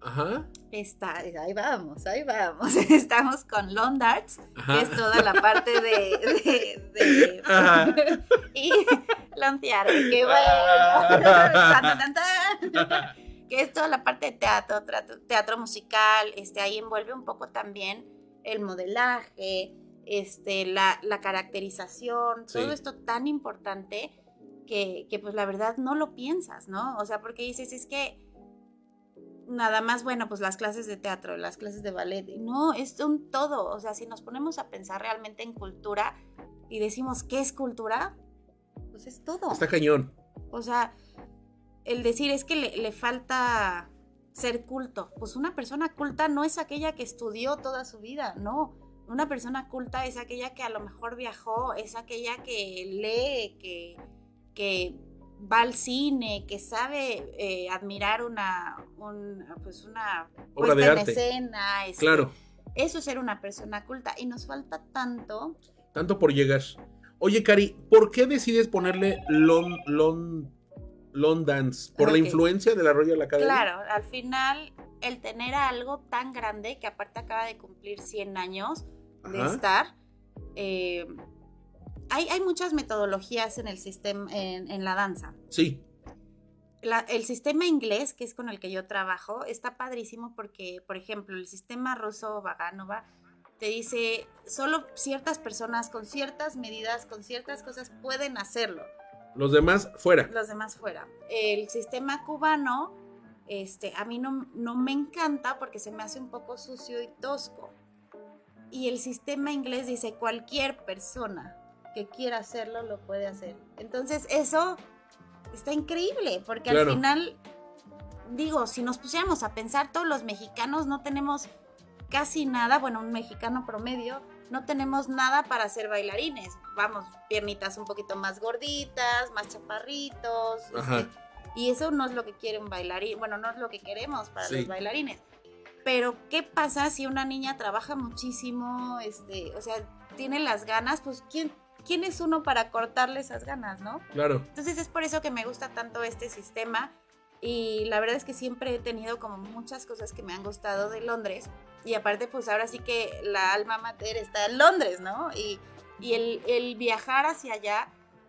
Ajá. Está, ahí vamos, ahí vamos. <laughs> Estamos con Londarts, Ajá. que es toda la parte de, de- de- Ajá. <laughs> y Lontear, que bueno. Ah. <laughs> Tan. que es toda la parte de teatro, teatro, teatro musical, este, ahí envuelve un poco también el modelaje, este, la, la caracterización, Sí. todo esto tan importante que, que, pues la verdad no lo piensas, ¿no? O sea, porque dices, es que nada más, bueno, pues las clases de teatro, las clases de ballet, no, es un todo, o sea, si nos ponemos a pensar realmente en cultura y decimos, ¿qué es cultura? Pues es todo. Está cañón. O sea, el decir es que le, le falta ser culto. Pues una persona culta no es aquella que estudió toda su vida, no. Una persona culta es aquella que a lo mejor viajó, es aquella que lee, que, que va al cine, que sabe eh, admirar una, un, pues una Obra de arte. escena. este, Claro, Eso es ser una persona culta. Y nos falta tanto. tanto por llegar. Oye, Cari, ¿por qué decides ponerle Lon, Lon, Lon Dance? ¿Por la influencia de la Royal Academy? Claro, al final, el tener algo tan grande, que aparte acaba de cumplir 100 años de Ajá. estar, eh, hay, hay muchas metodologías en el sistema, en, en la danza. Sí, La- el sistema inglés, que es con el que yo trabajo, está padrísimo porque, por ejemplo, el sistema ruso Vaganova te dice, solo ciertas personas con ciertas medidas, con ciertas cosas pueden hacerlo los demás fuera. los demás fuera. El sistema cubano, este, a mí no, no me encanta porque se me hace un poco sucio y tosco. Y el sistema inglés dice cualquier persona que quiera hacerlo lo puede hacer. Entonces eso está increíble porque Claro. al final, digo, si nos pusiéramos a pensar, todos los mexicanos no tenemos casi nada, bueno, un mexicano promedio, no tenemos nada para ser bailarines. Vamos, piernitas un poquito más gorditas, más chaparritos. Ajá. este, y eso no es lo que quiere un bailarín, bueno, no es lo que queremos para Sí. los bailarines. Pero, ¿qué pasa si una niña trabaja muchísimo, este, o sea, tiene las ganas? Pues, ¿quién, quién es uno para cortarle esas ganas, no? Claro. Entonces es por eso que me gusta tanto este sistema y la verdad es que siempre he tenido como muchas cosas que me han gustado de Londres y aparte pues ahora sí que la alma mater está en Londres, ¿no? Y, y el, el viajar hacia allá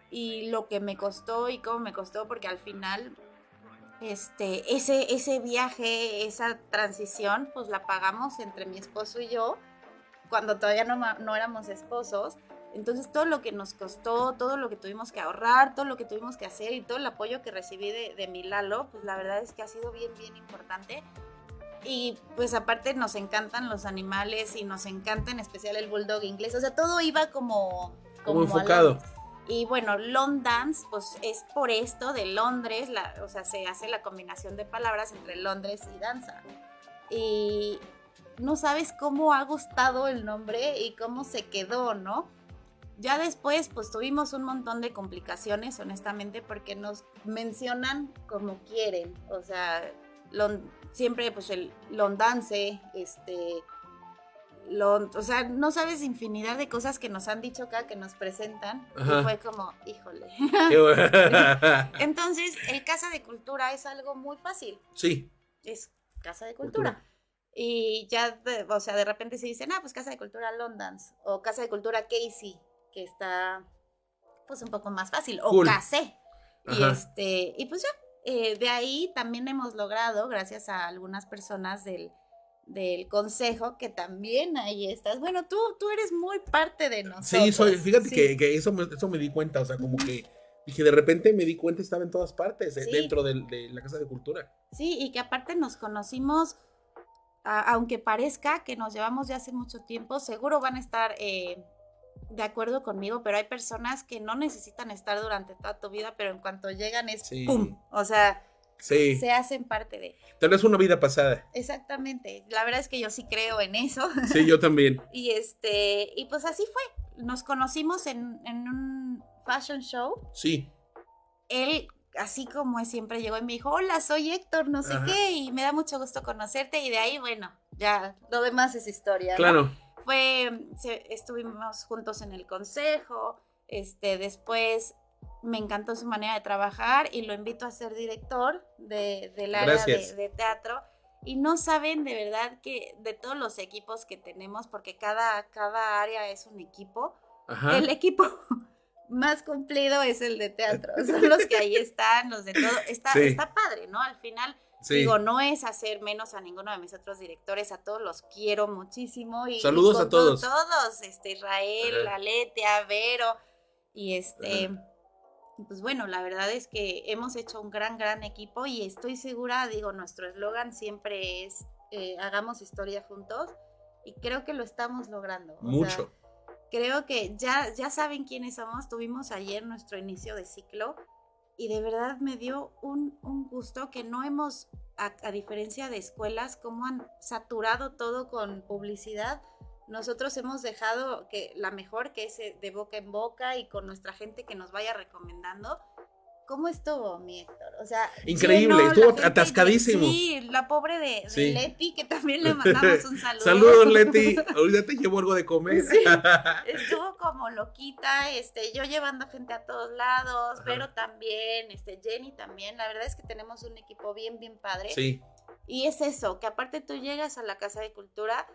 y lo que me costó y cómo me costó porque al final este, ese, ese viaje, esa transición pues la pagamos entre mi esposo y yo cuando todavía no, no éramos esposos entonces todo lo que nos costó, todo lo que tuvimos que ahorrar, todo lo que tuvimos que hacer y todo el apoyo que recibí de, de mi Lalo, pues la verdad es que ha sido bien, bien importante. Y pues aparte nos encantan los animales y nos encanta en especial el bulldog inglés. O sea, todo iba como... Como enfocado. Y bueno, Long Dance, pues es por esto de Londres, la- o sea, se hace la combinación de palabras entre Londres y danza. Y no sabes cómo ha gustado el nombre y cómo se quedó, ¿no? Ya después, pues tuvimos un montón de complicaciones, honestamente, porque nos mencionan como quieren. O sea, lon- siempre, pues el londance, este. lon- o sea, no sabes infinidad de cosas que nos han dicho acá, que nos presentan. Ajá. Y fue como, híjole. Qué bueno. <laughs> Entonces, el Casa de Cultura es algo muy fácil sí, es Casa de Cultura. Y ya, de- o sea, de repente se dicen, ah, pues Casa de Cultura Londans o Casa de Cultura Casey, que está pues un poco más fácil, o Cool. Casé. Y Ajá. este, y pues ya, eh, de ahí también hemos logrado, gracias a algunas personas del, del consejo, que también ahí estás. Bueno, tú, tú eres muy parte de nosotros. sí, soy, fíjate Sí. que, que eso, me, eso me di cuenta, o sea, como que dije, de repente me di cuenta estaba en todas partes, Sí. dentro de, la Casa de Cultura. Sí, y que aparte nos conocimos, a- aunque parezca que nos llevamos ya hace mucho tiempo, seguro van a estar eh, de acuerdo conmigo, pero hay personas que no necesitan estar durante toda tu vida, pero en cuanto llegan es Sí. ¡pum! O sea, Sí, se hacen parte de. tal vez una vida pasada. Exactamente. La verdad es que yo sí creo en eso. Sí, yo también. <laughs> Y este, y pues así fue. Nos conocimos en, en un fashion show. Sí, él, así como siempre llegó y me dijo, hola, soy Héctor, no sé Ajá. qué, y me da mucho gusto conocerte, y de ahí, bueno, ya, lo demás es historia. ¿no? Fue, se- estuvimos juntos en el consejo, este, después me encantó su manera de trabajar y lo invito a ser director de, del área de, de teatro. Y no saben de verdad que de todos los equipos que tenemos, porque cada, cada área es un equipo, Ajá. el equipo <laughs> más cumplido es el de teatro. Son los que ahí <laughs> están, los de todo. Está, Sí. está padre, ¿no? Al final, Sí. digo, no es hacer menos a ninguno de mis otros directores, a todos los quiero muchísimo. Y, Saludos y a todos. to- todos, este, Israel, Ajá. Aletea, Vero, y este. Pues bueno, la verdad es que hemos hecho un gran, gran equipo y estoy segura, digo, nuestro eslogan siempre es eh, hagamos historia juntos y creo que lo estamos logrando. O sea, Mucho. creo que ya, ya saben quiénes somos. Tuvimos ayer nuestro inicio de ciclo y de verdad me dio un, un gusto que no hemos, a, a diferencia de escuelas, como han saturado todo con publicidad. Nosotros hemos dejado que la mejor, que es eh, de boca en boca y con nuestra gente que nos vaya recomendando. ¿Cómo estuvo, mi Héctor? O sea, Increíble, estuvo atascadísimo. Sí, la pobre de, de Sí. Leti, que también le mandamos un <laughs> saludo. Saludos, Leti. Ahorita te llevo algo de comer. Sí. <laughs> Estuvo como loquita, este, yo llevando gente a todos lados, Ajá. pero también, este, Jenny también. La verdad es que tenemos un equipo bien, bien padre. Sí, Y es eso, que aparte tú llegas a la Casa de Cultura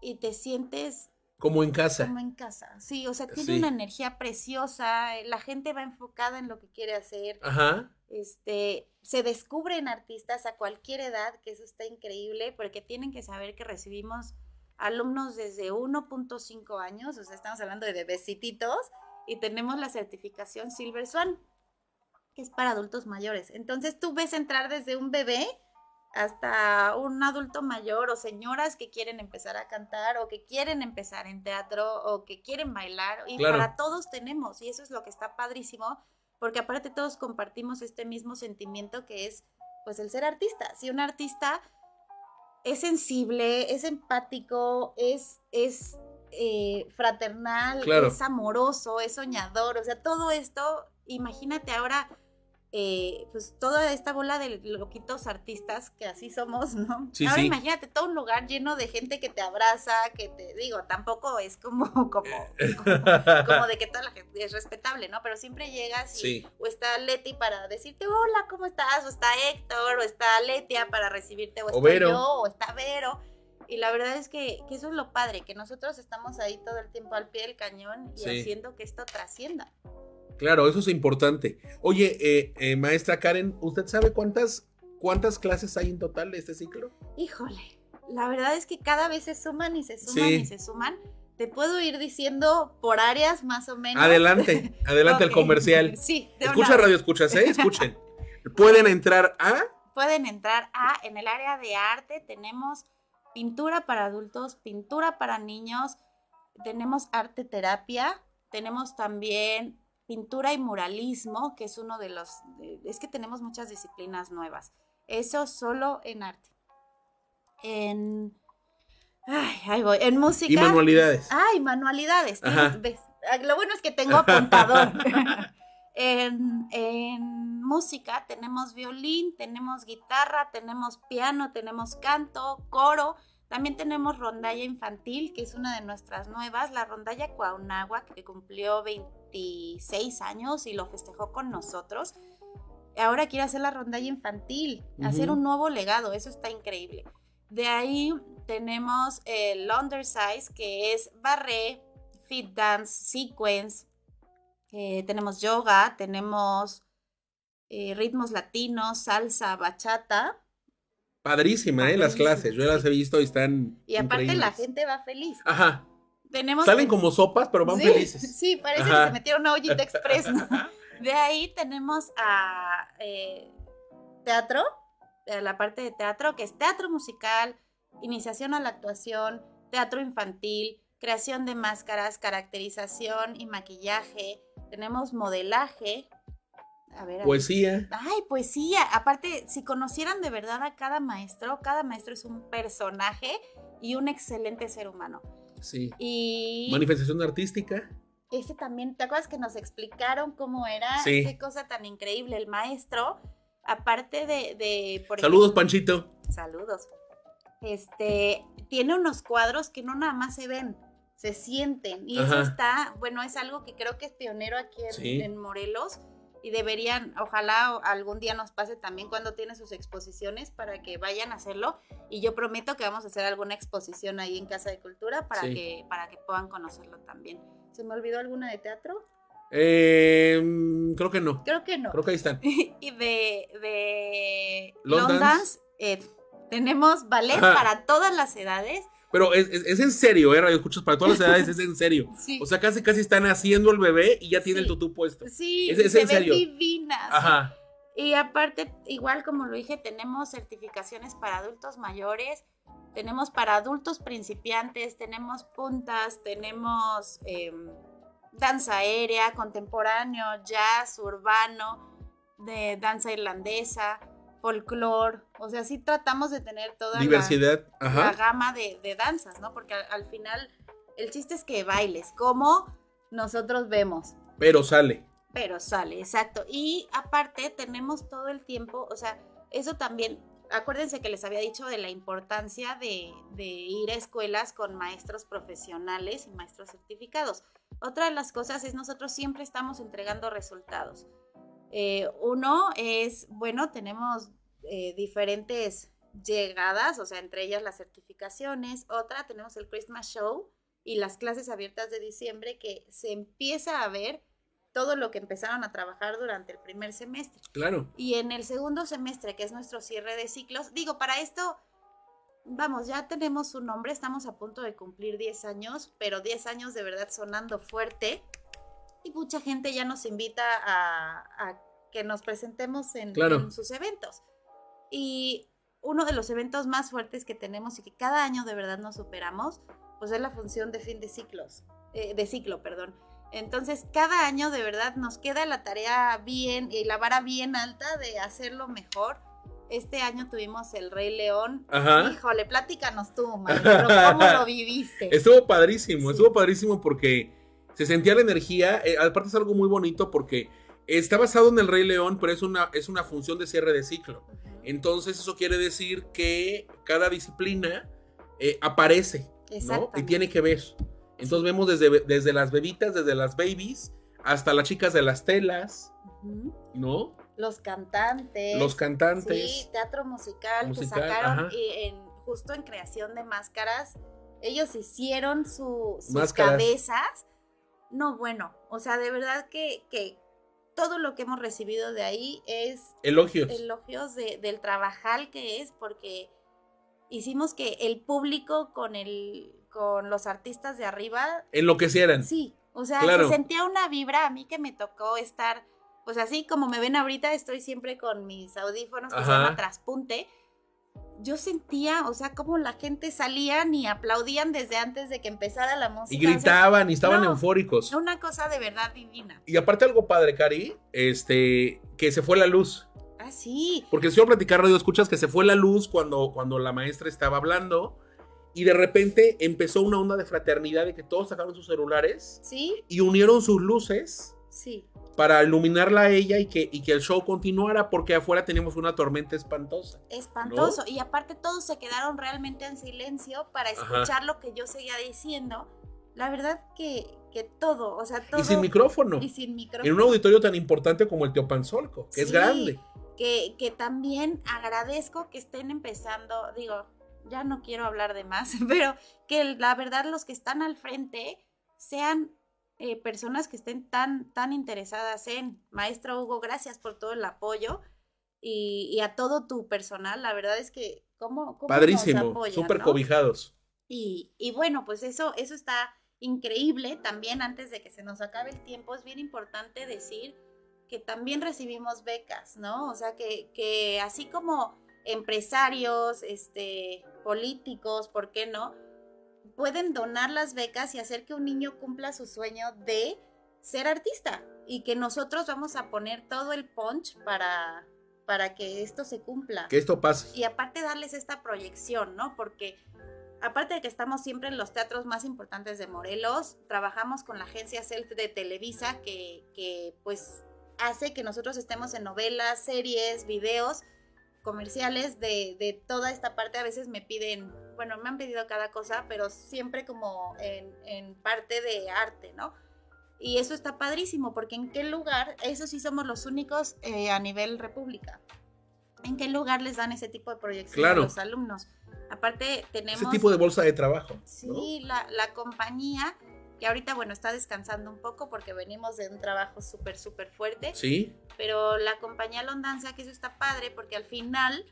y te sientes como en casa. como en casa. Sí, o sea, tiene Sí. una energía preciosa, la gente va enfocada en lo que quiere hacer. Ajá. Este, se descubren artistas a cualquier edad, que eso está increíble, porque tienen que saber que recibimos alumnos desde 1.5 años, o sea, estamos hablando de bebecititos, y tenemos la certificación Silver Swan, que es para adultos mayores. Entonces tú ves entrar desde un bebé hasta un adulto mayor o señoras que quieren empezar a cantar o que quieren empezar en teatro o que quieren bailar y Claro. para todos tenemos y eso es lo que está padrísimo porque aparte todos compartimos este mismo sentimiento que es pues el ser artista. Si un artista es sensible, es empático, es, es eh, fraternal, Claro. es amoroso, es soñador, o sea, todo esto, imagínate ahora, eh, pues toda esta bola de loquitos artistas que así somos, ¿no? Sí, ahora sí. imagínate todo un lugar lleno de gente que te abraza, que te digo, tampoco es como, <laughs> como, como de que toda la gente es respetable, ¿no? Pero siempre llegas y Sí. o está Leti para decirte hola, ¿cómo estás? O está Héctor, o está Letia para recibirte, o, Vero. yo, o está Vero. Y la verdad es que, que eso es lo padre, que nosotros estamos ahí todo el tiempo al pie del cañón y haciendo que esto trascienda. Claro, eso es importante. Oye, eh, eh, maestra Karen, ¿usted sabe cuántas, cuántas clases hay en total de este ciclo? Híjole, la verdad es que cada vez se suman y se suman Sí. y se suman. Te puedo ir diciendo por áreas más o menos. Adelante, <laughs> adelante el comercial. <laughs> Sí, de Escucha radio, escuchas, ¿eh? Escuchen. Pueden entrar a... pueden entrar a, en el área de arte tenemos pintura para adultos, pintura para niños, tenemos arte terapia, tenemos también pintura y muralismo, que es uno de los, es que tenemos muchas disciplinas nuevas. Eso solo en arte. En, ay, ahí voy, en música. Y manualidades. Ay, manualidades. Ves. Ah, Lo bueno es que tengo apuntador. <laughs> <laughs> en, en música tenemos violín, tenemos guitarra, tenemos piano, tenemos canto, coro. También tenemos rondalla infantil, que es una de nuestras nuevas, la rondalla Cuauhnáhuac, que cumplió 26 años y lo festejó con nosotros. Ahora quiere hacer la rondalla infantil, hacer un nuevo legado, eso está increíble. De ahí tenemos el Undersize, que es barré, fit dance, sequence. eh, tenemos yoga, tenemos eh, ritmos latinos, salsa, bachata. Padrísima, ¿eh? Las clases. Yo las he visto y están. Y aparte la gente va feliz. Ajá. Tenemos Salen como sopas, pero van sí, felices. Sí, parece Ajá. que se metieron a ollita express. ¿no? <laughs> De ahí tenemos a eh, teatro, a la parte de teatro, que es teatro musical, iniciación a la actuación, teatro infantil, creación de máscaras, caracterización y maquillaje. Tenemos modelaje. A ver, a ver. Poesía. Ay, poesía. Aparte, si conocieran de verdad a cada maestro, cada maestro es un personaje y un excelente ser humano. Sí. Y Manifestación artística. ese también, ¿te acuerdas que nos explicaron cómo era? Sí. Qué cosa tan increíble. El maestro, aparte de, de por Saludos, ejemplo- Panchito. Saludos. Este, tiene unos cuadros que no nada más se ven, se sienten. Y eso está, bueno, es algo que creo que es pionero aquí en, Sí. en Morelos. Y deberían, ojalá algún día nos pase también cuando tiene sus exposiciones para que vayan a hacerlo. Y yo prometo que vamos a hacer alguna exposición ahí en Casa de Cultura para, Sí. que, para que puedan conocerlo también. ¿Se me olvidó alguna de teatro? Eh, mm, creo que no. Creo que no. Creo que ahí están. <laughs> y de, de eh, tenemos ballet Ajá. para todas las edades. Pero es, es- es en serio, ¿eh? Radio escuchas para todas las edades, es en serio. <laughs> Sí, O sea, casi casi están haciendo el bebé y ya tiene Sí. el tutú puesto. sí es- es se en serio. divinas. Ajá. Y aparte, igual como lo dije, tenemos certificaciones para adultos mayores, tenemos para adultos principiantes, tenemos puntas, tenemos em, danza aérea, contemporáneo, jazz, urbano. de danza irlandesa, folclore, o sea, sí tratamos de tener toda la- Diversidad. la, Ajá. gama de, de danzas, ¿no? Porque al, al final el chiste es que bailes, como nosotros vemos, Pero sale. pero sale, exacto. Y aparte tenemos todo el tiempo, o sea, eso también, acuérdense que les había dicho de la importancia de, de ir a escuelas con maestros profesionales y maestros certificados. Otra de las cosas es nosotros siempre estamos entregando resultados. Eh, uno es, bueno, tenemos eh, diferentes llegadas, o sea, entre ellas las certificaciones. Otra, tenemos el Christmas Show y las clases abiertas de diciembre que se empieza a ver todo lo que empezaron a trabajar durante el primer semestre. Claro. Y en el segundo semestre, que es nuestro cierre de ciclos, digo, para esto, vamos, ya tenemos un nombre, estamos a punto de cumplir 10 años, pero 10 años de verdad sonando fuerte. Y mucha gente ya nos invita a, a que nos presentemos en, Claro. en sus eventos. Y uno de los eventos más fuertes que tenemos y que cada año de verdad nos superamos, pues es la función de fin de ciclos, eh, de ciclo, perdón. Entonces, cada año de verdad nos queda la tarea bien y la vara bien alta de hacerlo mejor. Este año tuvimos el Rey León. Ajá. Híjole, platícanos tú, maestro, ¿cómo lo <laughs> viviste? Estuvo padrísimo, Sí. estuvo padrísimo porque se sentía la energía. eh, aparte es algo muy bonito porque está basado en el Rey León, pero es una, es una función de cierre de ciclo. Entonces eso quiere decir que cada disciplina eh, aparece, ¿no? Y tiene que ver. Entonces vemos desde, desde las bebitas, desde las babies, hasta las chicas de las telas. ¿no? Los cantantes. Los cantantes. Sí, teatro musical, Musical, que sacaron y en, justo en creación de máscaras. Ellos hicieron su, sus Máscaras. cabezas. No, bueno, o sea, de verdad que, que todo lo que hemos recibido de ahí es Elogios. elogios de- del trabajal que es, porque hicimos que el público con el con los artistas de arriba Enloquecieran. Sí, o sea, Claro. se sentía una vibra a mí que me tocó estar, pues así como me ven ahorita, estoy siempre con mis audífonos que se llama traspunte. Yo sentía, o sea, como la gente salían y aplaudían desde antes de que empezara la música. Y o sea, gritaban y estaban no. eufóricos. una cosa de verdad divina. Y aparte algo padre, Cari, este, que se fue la luz. Ah, sí. Porque el señor platicar radio escuchas que se fue la luz cuando, cuando la maestra estaba hablando y de repente empezó una onda de fraternidad de que todos sacaron sus celulares Sí, y unieron sus luces sí. para iluminarla a ella y que, y que el show continuara porque afuera teníamos una tormenta espantosa. Espantoso. Y aparte todos se quedaron realmente en silencio para Ajá. escuchar lo que yo seguía diciendo. La verdad que, que todo, o sea, todo. Y sin micrófono. Y sin micrófono. En un auditorio tan importante como el Teopanzolco, que es grande. Que, que también agradezco que estén empezando, digo, ya no quiero hablar de más, <laughs> pero que la verdad los que están al frente sean eh, personas que estén tan, tan interesadas en. Maestro Hugo, gracias por todo el apoyo y, y a todo tu personal. La verdad es que, ¿cómo, cómo nos Padrísimo, apoyan, súper no? cobijados. Y, y bueno, pues eso, eso está increíble. También antes de que se nos acabe el tiempo, es bien importante decir que también recibimos becas, ¿no? O sea, que, que así como empresarios, este, políticos, ¿por qué no? Pueden donar las becas y hacer que un niño cumpla su sueño de ser artista y que nosotros vamos a poner todo el punch para, para que esto se cumpla Que esto pase. y aparte darles esta proyección, ¿no? Porque aparte de que estamos siempre en los teatros más importantes de Morelos, trabajamos con la agencia Self de Televisa que, que pues hace que nosotros estemos en novelas, series, videos, comerciales de, de toda esta parte. A veces me piden, bueno, me han pedido cada cosa, pero siempre como en, en parte de arte, ¿no? Y eso está padrísimo, porque en qué lugar, eso sí somos los únicos eh, a nivel república. ¿En qué lugar les dan ese tipo de proyección Claro. a los alumnos? Aparte, tenemos... Ese tipo de bolsa de trabajo. ¿no? Sí, la, la compañía, que ahorita, bueno, está descansando un poco porque venimos de un trabajo súper, súper fuerte, Sí, pero la compañía Londanza, que eso está padre porque al final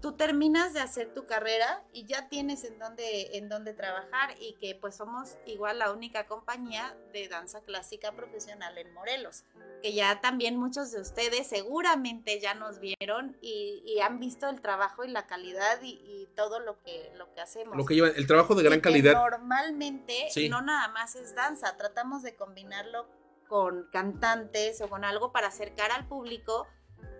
tú terminas de hacer tu carrera y ya tienes en dónde, en dónde trabajar y que pues somos igual la única compañía de danza clásica profesional en Morelos, que ya también muchos de ustedes seguramente ya nos vieron y, y han visto el trabajo y la calidad y, y todo lo que, lo que hacemos. lo que llevan, el trabajo de gran calidad. Normalmente Sí. no nada más es danza, tratamos de combinarlo con cantantes o con algo para acercar al público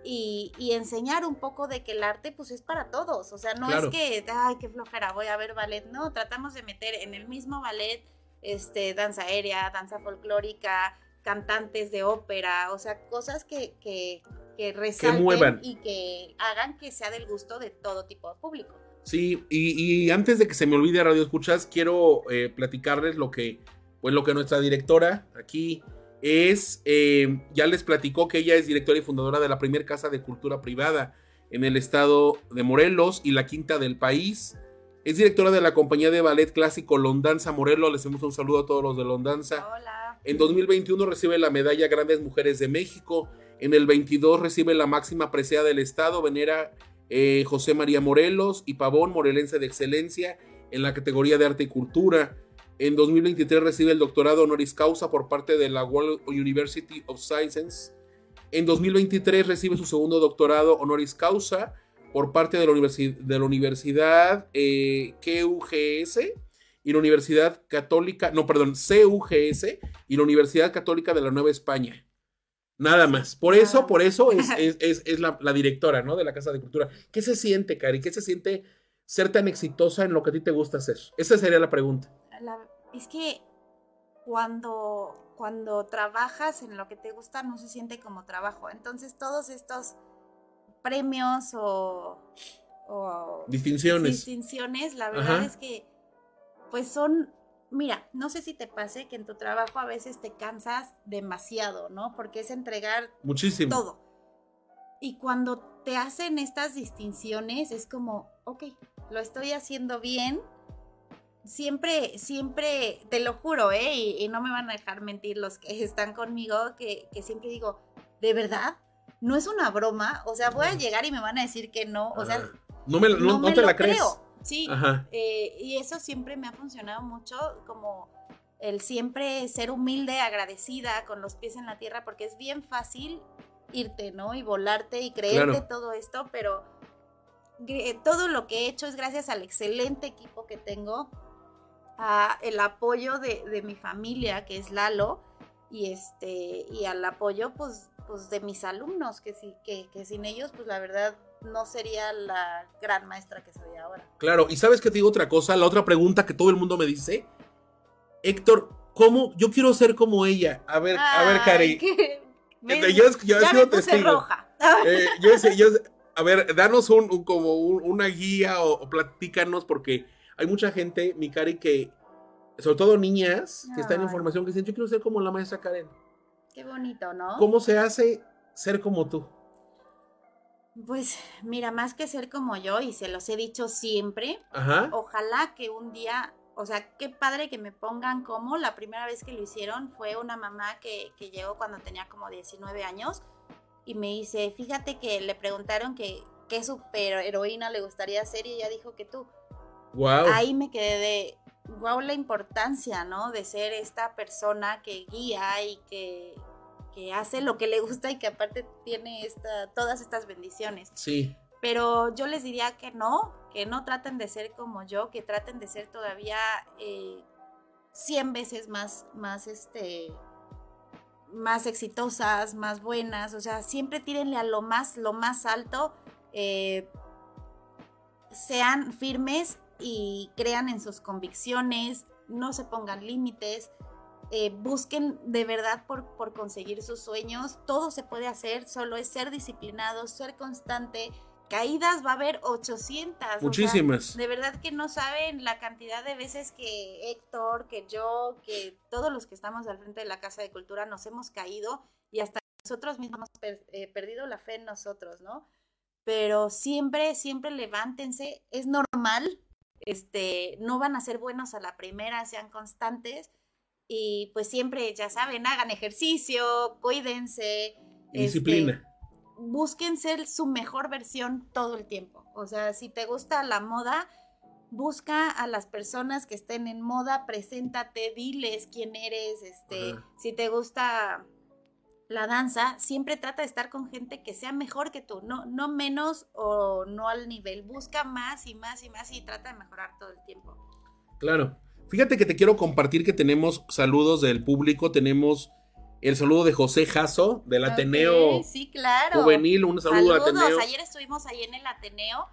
y, y enseñar un poco de que el arte pues es para todos, o sea, no Claro. es que, ay, qué flojera, voy a ver ballet, no, tratamos de meter en el mismo ballet este, danza aérea, danza folclórica, cantantes de ópera, o sea, cosas que, que, que resalten muevan. y que hagan que sea del gusto de todo tipo de público. Sí, y, y antes de que se me olvide Radio Escuchas, quiero eh, platicarles lo que, pues lo que nuestra directora aquí es, eh, ya les platicó que ella es directora y fundadora de la primera casa de cultura privada en el estado de Morelos y la quinta del país. Es directora de la compañía de ballet clásico Londanza Morelos. Les hacemos un saludo a todos los de Londanza. Hola. En 2021 recibe la medalla Grandes Mujeres de México. En el 22 recibe la máxima apreciada del Estado, venera eh, José María Morelos y Pavón, morelense de excelencia, en la categoría de arte y cultura. En 2023 recibe el doctorado honoris causa por parte de la World University of Sciences. En 2023 recibe su segundo doctorado honoris causa por parte de la, universi- de la Universidad eh, QGS y la Universidad Católica, no, perdón, CUGS y la Universidad Católica de la Nueva España. Nada más. Por eso, por eso es, es- es- es la, la directora, ¿no? De la Casa de Cultura. ¿Qué se siente, Cari? ¿Qué se siente ser tan exitosa en lo que a ti te gusta hacer? Esa sería la pregunta. La- es que cuando, cuando trabajas en lo que te gusta no se siente como trabajo. Entonces todos estos premios o, o Distinciones. distinciones, la verdad Ajá. es que pues son, mira, no sé si te pase que en tu trabajo a veces te cansas demasiado, ¿no? Porque es entregar Muchísimo. todo. Y cuando te hacen estas distinciones es como, ok, lo estoy haciendo bien. Siempre, siempre, te lo juro, ¿eh? Y, y no me van a dejar mentir los que <laughs> están conmigo, que, que siempre digo, ¿de verdad? No es una broma. O sea, voy a llegar y me van a decir que no. O sea, no, me, no, no, no me te lo la crees. creo. Sí, eh, y eso siempre me ha funcionado mucho, como el siempre ser humilde, agradecida, con los pies en la tierra, porque es bien fácil irte, ¿no? Y volarte y creerte Claro. todo esto, pero todo lo que he hecho es gracias al excelente equipo que tengo, a el apoyo de, de mi familia, que es Lalo, y este, y al apoyo, pues, pues de mis alumnos, que sí, que, que sin ellos, pues la verdad no sería la gran maestra que soy ahora. Claro, y sabes que te digo otra cosa, la otra pregunta que todo el mundo me dice, Héctor, ¿cómo? Yo quiero ser como ella. A ver, a ver, Cari. qué- Yo, yo he ya sido me puse testigo. roja. <laughs> Eh, yo yo a ver, danos un, un- como un- una guía o, o platícanos, porque hay mucha gente, mi Cari, que, sobre todo niñas, que están en formación, que dicen, yo quiero ser como la maestra Karen. Qué bonito, ¿no? ¿Cómo se hace ser como tú? Pues mira, más que ser como yo, y se los he dicho siempre, Ajá. ojalá que un día, o sea, qué padre que me pongan como, la primera vez que lo hicieron fue una mamá que, que llegó cuando tenía como 19 años y me dice, fíjate que le preguntaron que qué superheroína le gustaría ser y ella dijo que tú. Wow. ahí me quedé de, wow, la importancia, ¿no? De ser esta persona que guía y que, que hace lo que le gusta y que aparte tiene esta, todas estas bendiciones. Sí. Pero yo les diría que no, que no traten de ser como yo, que traten de ser todavía eh, 100 veces más, más, este, más exitosas, más buenas, o sea, siempre tírenle a lo más, lo más alto, eh, sean firmes y crean en sus convicciones, no se pongan límites, eh, busquen de verdad por, por conseguir sus sueños, todo se puede hacer, solo es ser disciplinado, ser constante, caídas va a haber 800. o sea, Muchísimas. de verdad que no saben la cantidad de veces que Héctor, que yo, que todos los que estamos al frente de la Casa de Cultura nos hemos caído y hasta nosotros mismos hemos per- eh, perdido la fe en nosotros, ¿no? Pero siempre, siempre levántense, es normal, este, no van a ser buenos a la primera, sean constantes y pues siempre, ya saben, hagan ejercicio, cuídense. Y disciplina. este, busquen ser su mejor versión todo el tiempo. O sea, si te gusta la moda, busca a las personas que estén en moda, preséntate, diles quién eres, este, Ajá. si te gusta la danza, siempre trata de estar con gente que sea mejor que tú, no, no menos o no al nivel, busca más y más y más y trata de mejorar todo el tiempo. Claro. Fíjate que te quiero compartir que tenemos saludos del público. Tenemos El saludo de José Jasso, del Ateneo Sí, claro. Juvenil. Un saludo al Saludos. Ateneo. Ayer estuvimos ahí en el Ateneo.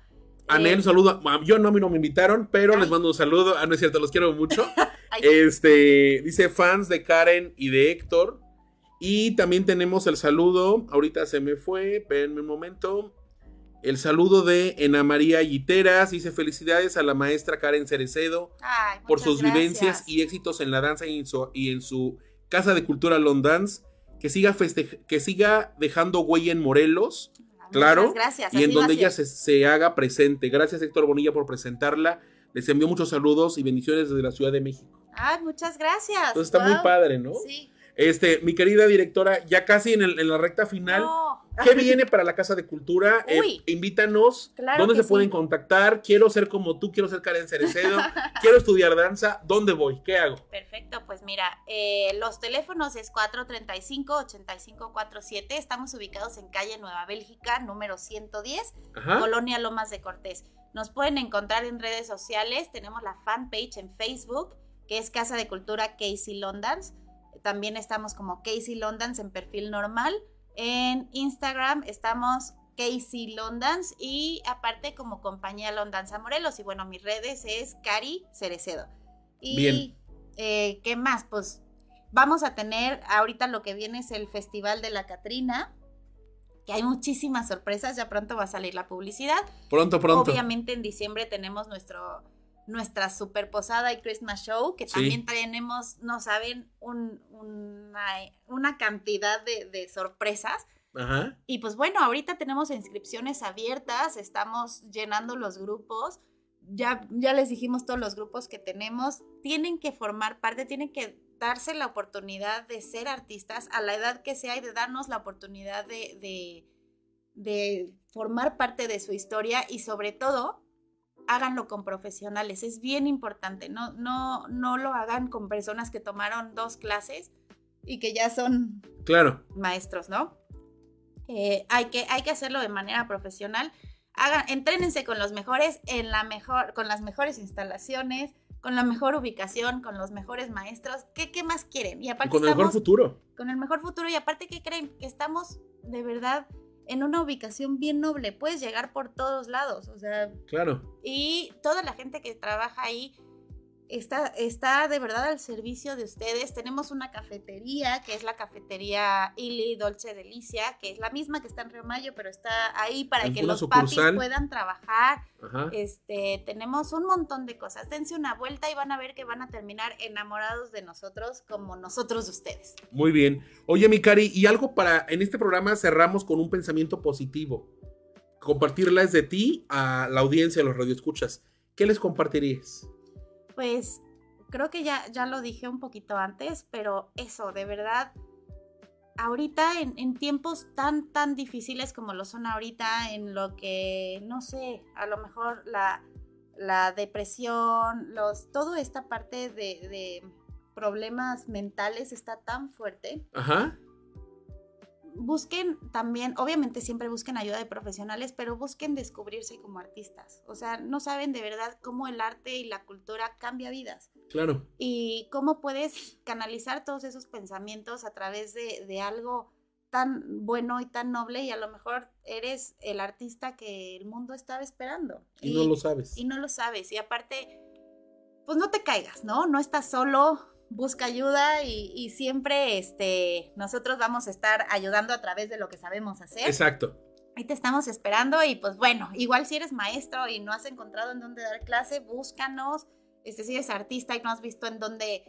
Anel, Eh, un saludo. Ah, Yo no, a mí no me invitaron, pero Ay. les mando un saludo. Ah, no es cierto, los quiero mucho. <laughs> Este, dice fans de Karen y de Héctor. Y también tenemos el saludo, ahorita se me fue, espérenme un momento. El saludo de Ena María Guiteras, dice felicidades a la maestra Karen Cerecedo ay, por sus vivencias y éxitos en la danza y en su, y en su casa de cultura Londance. Que siga, que siga dejando huella en Morelos Muchas claro, gracias. y en donde ella se, se haga presente. Gracias Héctor Bonilla por presentarla. Les envío muchos saludos y bendiciones desde la Ciudad de México. Ay, muchas gracias. Entonces está muy padre, ¿no? Sí. Este, mi querida directora, ya casi en, el- en la recta final, No. ¿qué viene para la Casa de Cultura? <laughs> Eh, invítanos, Claro ¿dónde se pueden contactar? Quiero ser como tú, quiero ser Karen Cerecedo, <laughs> quiero estudiar danza, ¿dónde voy? ¿Qué hago? Perfecto, pues mira, eh, los teléfonos es 435-8547. Estamos ubicados en calle Nueva Bélgica, número 110, Ajá. Colonia Lomas de Cortés. Nos pueden encontrar en redes sociales. Tenemos la fanpage en Facebook, que es Casa de Cultura Casey Londans. También estamos como Casey Londans en perfil normal. En Instagram estamos Casey Londans y aparte como compañía Londanza Morelos. Y bueno, mis redes es Cari Cerecedo. Y Bien. eh, ¿qué más? Pues vamos a tener, ahorita lo que viene es el Festival de la Catrina, que hay muchísimas sorpresas, ya pronto va a salir la publicidad. Pronto, pronto. Obviamente en diciembre tenemos nuestro nuestra super posada y Christmas show, que Sí. también tenemos, no saben, un- una, una cantidad de, de sorpresas. Ajá. Y pues bueno, ahorita tenemos inscripciones abiertas, estamos llenando los grupos. Ya, ya les dijimos todos los grupos que tenemos. Tienen que formar parte, tienen que darse la oportunidad de ser artistas a la edad que sea y de darnos la oportunidad de, de, de formar parte de su historia y sobre todo háganlo con profesionales. Es bien importante. No, no, no lo hagan con personas que tomaron dos clases y que ya son Claro. maestros, ¿no? Eh, hay, que, hay que hacerlo de manera profesional. Hagan, entrénense con los mejores, en la mejor, con las mejores instalaciones, con la mejor ubicación, con los mejores maestros. ¿Qué, qué más quieren? Y aparte con el mejor futuro. con el mejor futuro. Y aparte, ¿qué creen? Que estamos de verdad en una ubicación bien noble. Puedes llegar por todos lados. O sea, Claro. y toda la gente que trabaja ahí está, está de verdad al servicio de ustedes. Tenemos una cafetería, que es la cafetería Ili Dolce Delicia, que es la misma que está en Río Mayo, pero está ahí para que los papis sucursal. puedan trabajar. Ajá. Este, tenemos un montón de cosas. Dense una vuelta y van a ver que van a terminar enamorados de nosotros como nosotros de ustedes. Muy bien. Oye, mi Cari, y algo para. En este programa cerramos con un pensamiento positivo. Compartirlas de ti a la audiencia, a los radioescuchas. ¿Qué les compartirías? Pues creo que ya, ya lo dije un poquito antes, pero eso, de verdad, ahorita en, tiempos tan, tan difíciles como lo son ahorita, en lo que, no sé, a lo mejor la, la depresión, los, toda esta parte de problemas mentales está tan fuerte, Ajá. Busquen también, obviamente siempre busquen ayuda de profesionales, pero busquen descubrirse como artistas. O sea, no saben de verdad cómo el arte y la cultura cambia vidas Claro. y cómo puedes canalizar todos esos pensamientos a través de, de algo tan bueno y tan noble y a lo mejor eres el artista que el mundo estaba esperando. Y no lo sabes. y no lo sabes. Y aparte, pues no te caigas, ¿no? No estás solo, busca ayuda y, y siempre este, nosotros vamos a estar ayudando a través de lo que sabemos hacer. Exacto. Ahí te estamos esperando y pues bueno, igual si eres maestro y no has encontrado en dónde dar clase, búscanos. Este, si eres artista y no has visto en dónde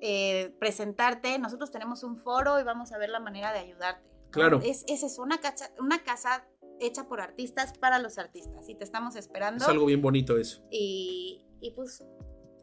eh, presentarte, nosotros tenemos un foro y vamos a ver la manera de ayudarte. Claro. Es, es eso, una, cacha- una casa hecha por artistas para los artistas y te estamos esperando. Es algo bien bonito eso. Y, y pues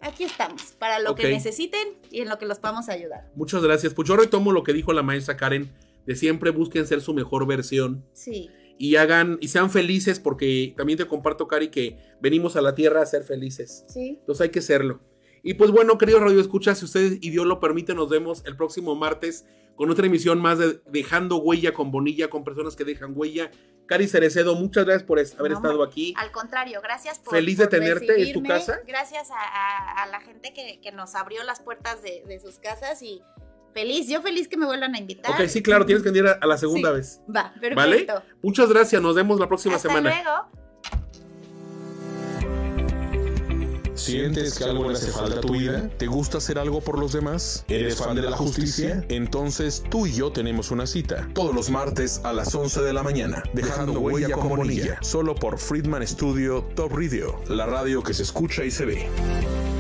aquí estamos, para lo que necesiten y en lo que los podamos ayudar. Muchas gracias. Pues yo retomo lo que dijo la maestra Karen, de siempre busquen ser su mejor versión Sí, y hagan y sean felices porque también te comparto, Cari, que venimos a la tierra a ser felices. sí. Entonces hay que serlo. Y pues bueno, queridos Radio Escucha, si ustedes y Dios lo permite, nos vemos el próximo martes con otra emisión más de Dejando Huella con Bonilla, con personas que dejan huella. Cari Cerecedo, muchas gracias por es- haber No, estado aquí. Al contrario, gracias por. Feliz de tenerte en tu recibirme. casa. Gracias a, a- a la gente que, que nos abrió las puertas de, de sus casas y Feliz, yo feliz que me vuelvan a invitar. Ok, sí, claro, tienes que venir a, a la segunda Sí. vez. Va, perfecto. ¿Vale? Muchas gracias, nos vemos la próxima Hasta semana. luego. ¿Sientes que algo le hace falta a tu vida? ¿Te gusta hacer algo por los demás? ¿Eres fan de la justicia? Entonces tú y yo tenemos una cita. Todos los martes a las 11 de la mañana. Dejando huella con Bonilla. Solo por Friedman Studio Top Radio. La radio que se escucha y se ve.